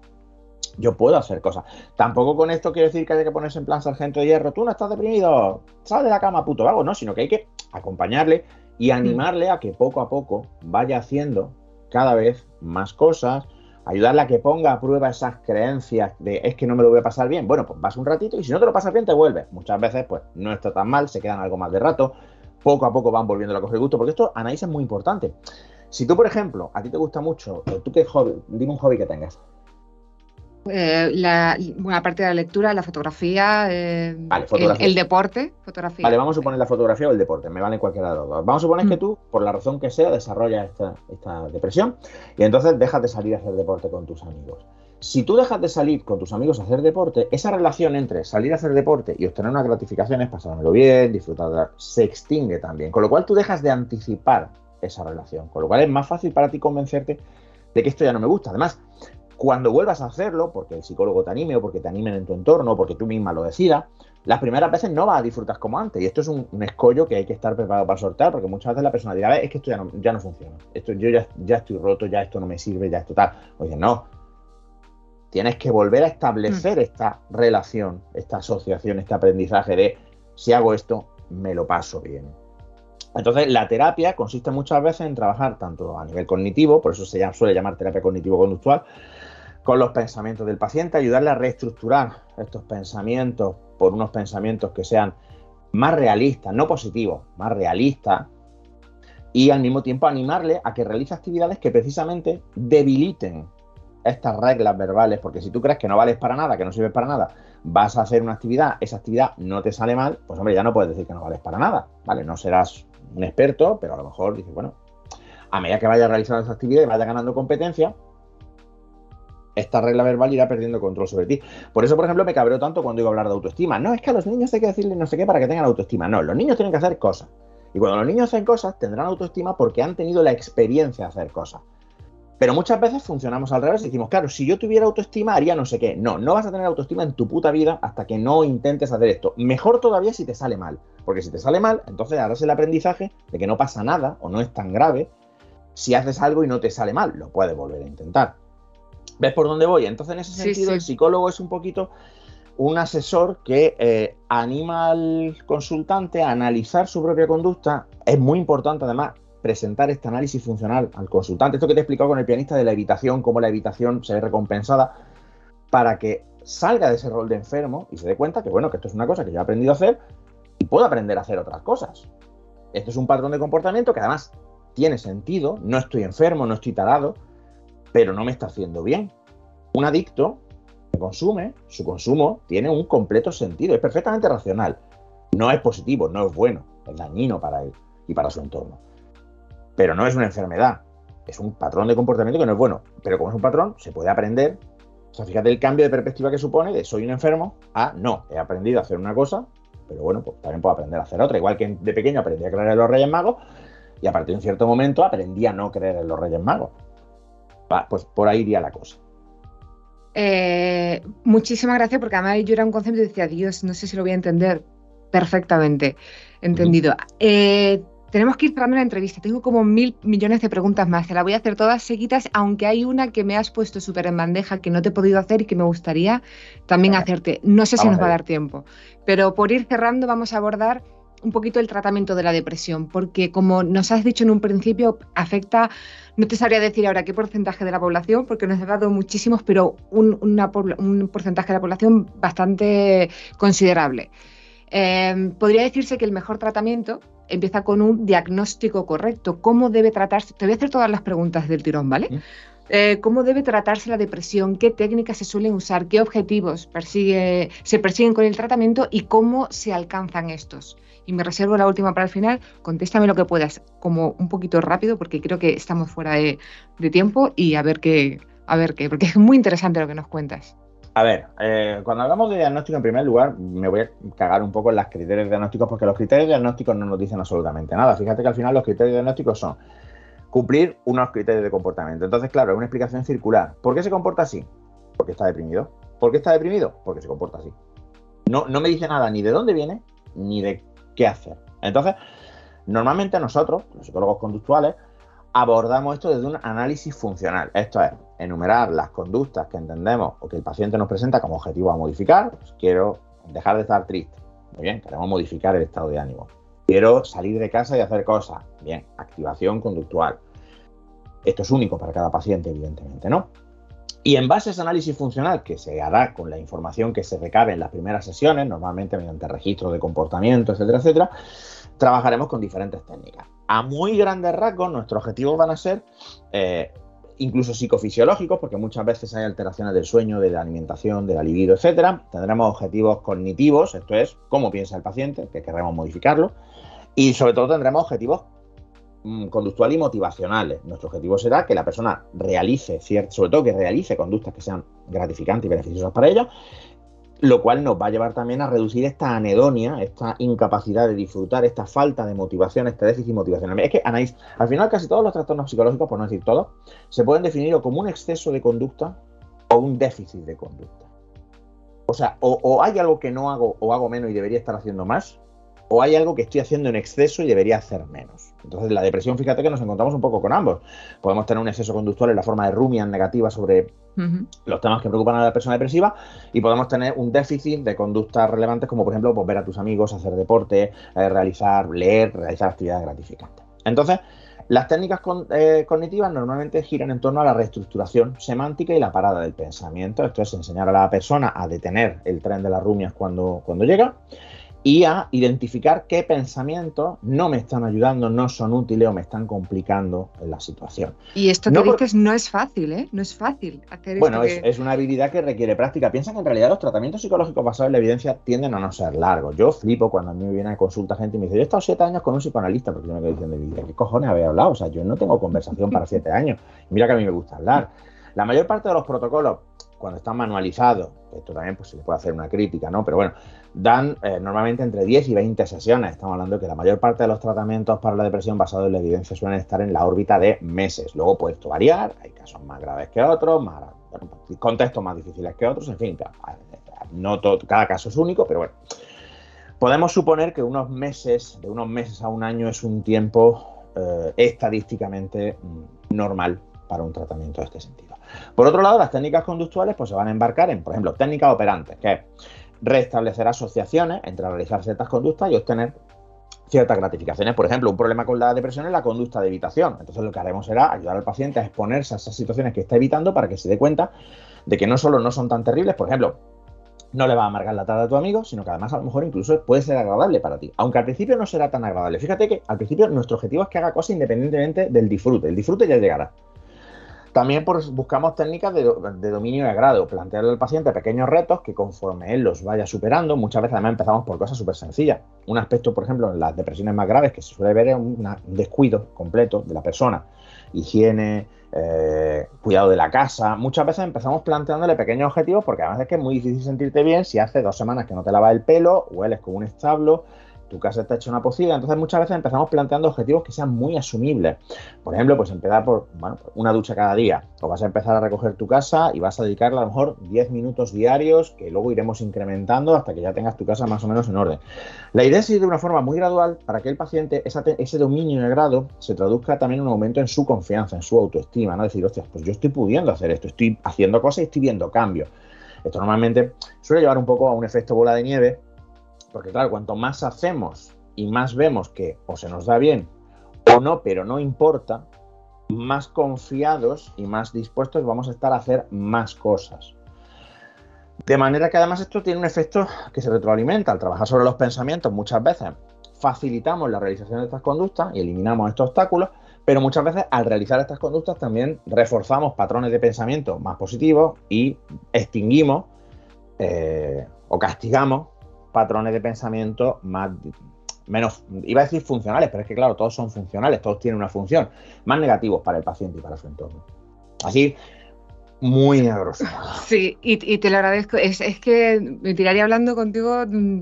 yo puedo hacer cosas. Tampoco con esto quiero decir que haya que ponerse en plan sargento de hierro, tú no estás deprimido, sal de la cama, puto vago, no, sino que hay que acompañarle y animarle a que poco a poco vaya haciendo cada vez más cosas, ayudarle a que ponga a prueba esas creencias de es que no me lo voy a pasar bien. Bueno, pues vas un ratito y si no te lo pasas bien te vuelves. Muchas veces pues no está tan mal, se quedan algo más de rato, poco a poco van volviendo a coger gusto, porque esto análisis es muy importante. Si tú, por ejemplo, a ti te gusta mucho, tú qué hobby, dime un hobby que tengas. Eh, la, bueno, aparte de la lectura, la fotografía, eh, El, deporte, fotografía. Vale, vamos a suponer la fotografía o el deporte, me vale cualquiera de los dos. Vamos a suponer que mm. tú, por la razón que sea, desarrollas esta, esta depresión y entonces dejas de salir a hacer deporte con tus amigos. Si tú dejas de salir con tus amigos a hacer deporte, esa relación entre salir a hacer deporte y obtener unas gratificaciones, pasármelo bien, disfrutar, se extingue también. Con lo cual tú dejas de anticipar esa relación. Con lo cual es más fácil para ti convencerte de que esto ya no me gusta. Además, cuando vuelvas a hacerlo, porque el psicólogo te anime o porque te animen en tu entorno o porque tú misma lo decidas, las primeras veces no vas a disfrutar como antes. Y esto es un, escollo que hay que estar preparado para sortear, porque muchas veces la persona dirá, es que esto ya no, funciona. Esto, yo ya, ya, estoy roto, ya esto no me sirve, ya esto tal. Oye, no. Tienes que volver a establecer mm. esta relación, esta asociación, este aprendizaje de si hago esto, me lo paso bien. Entonces, la terapia consiste muchas veces en trabajar tanto a nivel cognitivo, por eso se suele llamar terapia cognitivo-conductual, con los pensamientos del paciente, ayudarle a reestructurar estos pensamientos por unos pensamientos que sean más realistas, no positivos, más realistas, y al mismo tiempo animarle a que realice actividades que precisamente debiliten estas reglas verbales, porque si tú crees que no vales para nada, que no sirves para nada, vas a hacer una actividad, esa actividad no te sale mal, pues hombre, ya no puedes decir que no vales para nada, ¿vale? No serás un experto, pero a lo mejor dices, bueno, a medida que vaya realizando esa actividad y vaya ganando competencia, esta regla verbal irá perdiendo control sobre ti. Por eso, por ejemplo, me cabreo tanto cuando a hablar de autoestima. No, es que a los niños hay que decirles no sé qué para que tengan autoestima. No, los niños tienen que hacer cosas. Y cuando los niños hacen cosas, tendrán autoestima porque han tenido la experiencia de hacer cosas. Pero muchas veces funcionamos al revés y decimos, claro, si yo tuviera autoestima haría no sé qué. No, no vas a tener autoestima en tu puta vida hasta que no intentes hacer esto. Mejor todavía si te sale mal. Porque si te sale mal, entonces harás el aprendizaje de que no pasa nada o no es tan grave. Si haces algo y no te sale mal, lo puedes volver a intentar. ¿Ves por dónde voy? Entonces, en ese sentido, el psicólogo es un poquito un asesor que eh, anima al consultante a analizar su propia conducta. Es muy importante, además, presentar este análisis funcional al consultante. Esto que te he explicado con el pianista de la evitación, cómo la evitación se ve recompensada, para que salga de ese rol de enfermo y se dé cuenta que, bueno, que esto es una cosa que yo he aprendido a hacer y puedo aprender a hacer otras cosas. Esto es un patrón de comportamiento que además tiene sentido, no estoy enfermo, no estoy tarado, pero no me está haciendo bien. Un adicto que consume, su consumo tiene un completo sentido, es perfectamente racional. No es positivo, no es bueno, es dañino para él y para su entorno. Pero no es una enfermedad, es un patrón de comportamiento que no es bueno. Pero como es un patrón, se puede aprender. O sea, fíjate el cambio de perspectiva que supone de soy un enfermo a no, he aprendido a hacer una cosa, pero bueno, pues también puedo aprender a hacer otra. Igual que de pequeño aprendí a creer en los Reyes Magos y a partir de un cierto momento aprendí a no creer en los Reyes Magos pues por ahí iría la cosa. Eh, muchísimas gracias, porque además yo era un concepto y decía, Dios, no sé si lo voy a entender perfectamente entendido. Eh, tenemos que ir cerrando la entrevista. Tengo como mil millones de preguntas más. Te las voy a hacer todas seguidas, aunque hay una que me has puesto súper en bandeja que no te he podido hacer y que me gustaría también hacerte. No sé si nos va a dar tiempo, pero por ir cerrando vamos a abordar un poquito el tratamiento de la depresión, porque como nos has dicho en un principio, afecta, no te sabría decir ahora qué porcentaje de la población, porque nos ha dado muchísimos, pero un, un porcentaje de la población bastante considerable. Em, podría decirse que el mejor tratamiento empieza con un diagnóstico correcto. ¿Cómo debe tratarse? Te voy a hacer todas las preguntas del tirón, ¿vale? Eh, ¿Cómo debe tratarse la depresión? ¿Qué técnicas se suelen usar? ¿Qué objetivos persigue, se persiguen con el tratamiento? ¿Y cómo se alcanzan estos? y me reservo la última para el final. Contéstame lo que puedas, como un poquito rápido, porque creo que estamos fuera de, tiempo y a ver qué, a ver qué, porque es muy interesante lo que nos cuentas. A ver, eh, cuando hablamos de diagnóstico, en primer lugar, me voy a cagar un poco en los criterios diagnósticos, porque los criterios diagnósticos no nos dicen absolutamente nada. Fíjate que al final los criterios diagnósticos son cumplir unos criterios de comportamiento. Entonces, claro, es una explicación circular. ¿Por qué se comporta así? Porque está deprimido. ¿Por qué está deprimido? Porque se comporta así. No, no me dice nada ni de dónde viene, ni de qué hacer. Entonces, normalmente nosotros, los psicólogos conductuales, abordamos esto desde un análisis funcional. Esto es, enumerar las conductas que entendemos o que el paciente nos presenta como objetivo a modificar. Pues quiero dejar de estar triste. Muy bien, queremos modificar el estado de ánimo. Quiero salir de casa y hacer cosas. Bien, activación conductual. Esto es único para cada paciente, evidentemente, ¿no? Y en base a ese análisis funcional que se hará con la información que se recabe en las primeras sesiones, normalmente mediante registro de comportamiento, etcétera, etcétera, trabajaremos con diferentes técnicas. A muy grandes rasgos, nuestros objetivos van a ser eh, incluso psicofisiológicos, porque muchas veces hay alteraciones del sueño, de la alimentación, de la libido, etcétera. Tendremos objetivos cognitivos, esto es cómo piensa el paciente, que queremos modificarlo. Y sobre todo tendremos objetivos conductual y motivacionales. Nuestro objetivo será que la persona realice, sobre todo que realice conductas que sean gratificantes y beneficiosas para ella, lo cual nos va a llevar también a reducir esta anedonia, esta incapacidad de disfrutar, esta falta de motivación, este déficit motivacional. Es que, Anaís, al final casi todos los trastornos psicológicos, por no decir todos, se pueden definir o como un exceso de conducta o un déficit de conducta. O sea, o hay algo que no hago o hago menos y debería estar haciendo más, o hay algo que estoy haciendo en exceso y debería hacer menos. Entonces, la depresión, fíjate que nos encontramos un poco con ambos. Podemos tener un exceso conductual en la forma de rumian negativa sobre los temas que preocupan a la persona depresiva y podemos tener un déficit de conductas relevantes como, por ejemplo, pues, ver a tus amigos, hacer deporte, eh, realizar, leer, realizar actividades gratificantes. Entonces, las técnicas eh, cognitivas normalmente giran en torno a la reestructuración semántica y la parada del pensamiento. Esto es enseñar a la persona a detener el tren de las rumias cuando, cuando llega y a identificar qué pensamientos no me están ayudando, no son útiles o me están complicando en la situación. Y esto que dices no es fácil, ¿eh? No es fácil hacer Bueno, es, es, una habilidad que requiere práctica. Piensa que en realidad los tratamientos psicológicos basados en la evidencia tienden a no ser largos. Yo flipo cuando a mí me viene a consulta gente y me dice, yo he estado siete años con un psicoanalista, porque yo me quedo diciendo, ¿qué cojones había hablado? O sea, yo no tengo conversación para siete años. mira que a mí me gusta hablar. La mayor parte de los protocolos cuando están manualizados, esto también pues, se le puede hacer una crítica, ¿no? Pero bueno, dan eh, normalmente entre 10 y 20 sesiones. Estamos hablando de que la mayor parte de los tratamientos para la depresión basados en la evidencia suelen estar en la órbita de meses. Luego puede esto variar, hay casos más graves que otros, contextos más difíciles que otros, en fin, no todo, cada caso es único, pero bueno. Podemos suponer que unos meses, de unos meses a un año, es un tiempo eh, estadísticamente mm, normal para un tratamiento de este sentido. Por otro lado, las técnicas conductuales pues, se van a embarcar en, por ejemplo, técnicas operantes, que es restablecer asociaciones entre realizar ciertas conductas y obtener ciertas gratificaciones. Por ejemplo, un problema con la depresión es la conducta de evitación. Entonces lo que haremos será ayudar al paciente a exponerse a esas situaciones que está evitando para que se dé cuenta de que no solo no son tan terribles, por ejemplo, no le va a amargar la tarde a tu amigo, sino que además a lo mejor incluso puede ser agradable para ti. Aunque al principio no será tan agradable. Fíjate que al principio nuestro objetivo es que haga cosas independientemente del disfrute. El disfrute ya llegará. También buscamos técnicas de, dominio y agrado, plantearle al paciente pequeños retos que conforme él los vaya superando, muchas veces además empezamos por cosas súper sencillas. Un aspecto, por ejemplo, en las depresiones más graves que se suele ver es un descuido completo de la persona. Higiene, eh, cuidado de la casa. Muchas veces empezamos planteándole pequeños objetivos porque además es que es muy difícil sentirte bien si hace dos semanas que no te lavas el pelo, hueles como un establo, tu casa está hecha una pocilla, entonces muchas veces empezamos planteando objetivos que sean muy asumibles. Por ejemplo, pues empezar por una ducha cada día, o vas a empezar a recoger tu casa y vas a dedicarle a lo mejor 10 minutos diarios, que luego iremos incrementando hasta que ya tengas tu casa más o menos en orden. La idea es ir de una forma muy gradual para que el paciente, ese dominio el grado, se traduzca también en un aumento en su confianza, en su autoestima, ¿no? Decir, hostias, pues yo estoy pudiendo hacer esto, estoy haciendo cosas y estoy viendo cambios. Esto normalmente suele llevar un poco a un efecto bola de nieve porque claro, cuanto más hacemos y más vemos que o se nos da bien o no, pero no importa, más confiados y más dispuestos vamos a estar a hacer más cosas. De manera que además esto tiene un efecto que se retroalimenta. Al trabajar sobre los pensamientos muchas veces facilitamos la realización de estas conductas y eliminamos estos obstáculos, pero muchas veces al realizar estas conductas también reforzamos patrones de pensamiento más positivos y extinguimos eh, o castigamos patrones de pensamiento más menos, iba a decir funcionales, pero es que claro, todos son funcionales, todos tienen una función, más negativos para el paciente y para su entorno. Así, muy a Sí, y, te lo agradezco. Es, que me tiraría hablando contigo mm,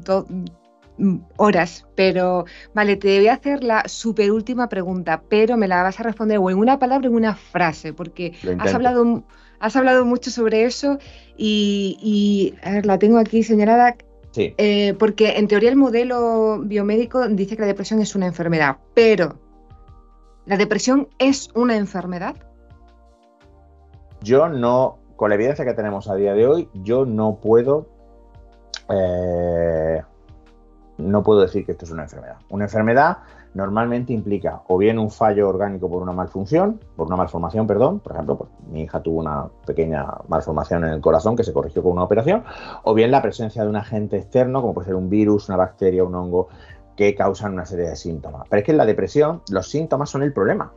mm, horas, pero vale, te voy a hacer la super última pregunta, pero me la vas a responder o en una palabra o en una frase, porque has hablado, has hablado mucho sobre eso y, y a ver, la tengo aquí señalada eh, porque en teoría el modelo biomédico dice que la depresión es una enfermedad, pero ¿la depresión es una enfermedad? Yo no, con la evidencia que tenemos a día de hoy, yo no puedo, eh, no puedo decir que esto es una enfermedad. Una enfermedad normalmente implica o bien un fallo orgánico por una malfunción, por una malformación, perdón, por ejemplo, pues, mi hija tuvo una pequeña malformación en el corazón que se corrigió con una operación, o bien la presencia de un agente externo, como puede ser un virus, una bacteria, un hongo, que causan una serie de síntomas. Pero es que en la depresión los síntomas son el problema.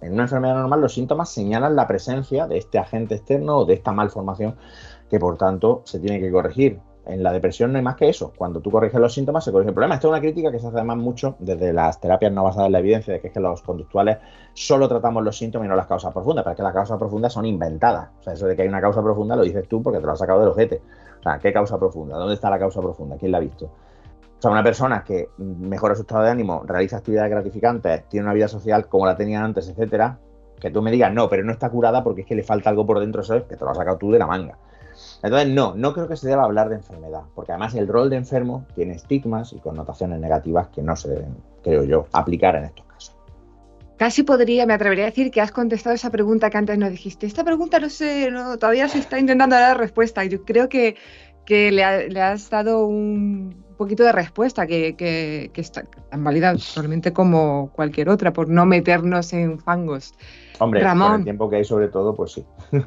En una enfermedad normal los síntomas señalan la presencia de este agente externo o de esta malformación que por tanto se tiene que corregir. En la depresión no hay más que eso. Cuando tú corriges los síntomas, se corrige el problema. Esto es una crítica que se hace además mucho desde las terapias no basadas en la evidencia, de que es que los conductuales solo tratamos los síntomas y no las causas profundas, pero es que las causas profundas son inventadas. O sea, eso de que hay una causa profunda lo dices tú porque te lo has sacado del ojete. O sea, ¿qué causa profunda? ¿Dónde está la causa profunda? ¿Quién la ha visto? O sea, una persona que mejora su estado de ánimo, realiza actividades gratificantes, tiene una vida social como la tenía antes, etcétera, que tú me digas, no, pero no está curada porque es que le falta algo por dentro, eso es que te lo has sacado tú de la manga. Entonces, no, no creo que se deba hablar de enfermedad, porque además el rol de enfermo tiene estigmas y connotaciones negativas que no se deben, creo yo, aplicar en estos casos. Casi podría, me atrevería a decir que has contestado esa pregunta que antes no dijiste. Esta pregunta no sé, no, todavía se está intentando dar respuesta. Yo creo que, que le, has dado un poquito de respuesta que, que, está tan válida solamente como cualquier otra, por no meternos en fangos. Hombre, Ramón. con el tiempo que hay sobre todo, pues sí.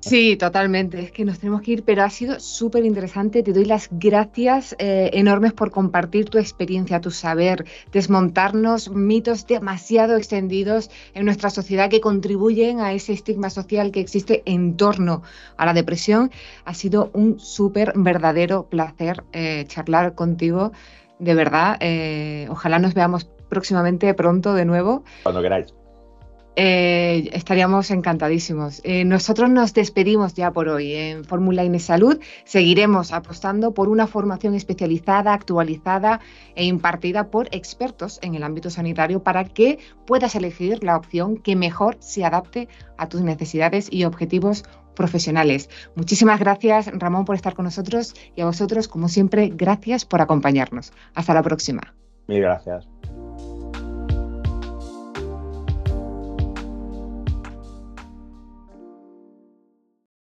Sí, totalmente. Es que nos tenemos que ir, pero ha sido súper interesante. Te doy las gracias eh, enormes por compartir tu experiencia, tu saber, desmontarnos mitos demasiado extendidos en nuestra sociedad que contribuyen a ese estigma social que existe en torno a la depresión. Ha sido un súper verdadero placer eh, charlar contigo. De verdad, eh, ojalá nos veamos próximamente pronto de nuevo. Cuando queráis. Eh, estaríamos encantadísimos. Eh, nosotros nos despedimos ya por hoy. En Fórmula Ine Salud seguiremos apostando por una formación especializada, actualizada e impartida por expertos en el ámbito sanitario para que puedas elegir la opción que mejor se adapte a tus necesidades y objetivos profesionales. Muchísimas gracias, Ramón, por estar con nosotros y a vosotros, como siempre, gracias por acompañarnos. Hasta la próxima. Mil gracias.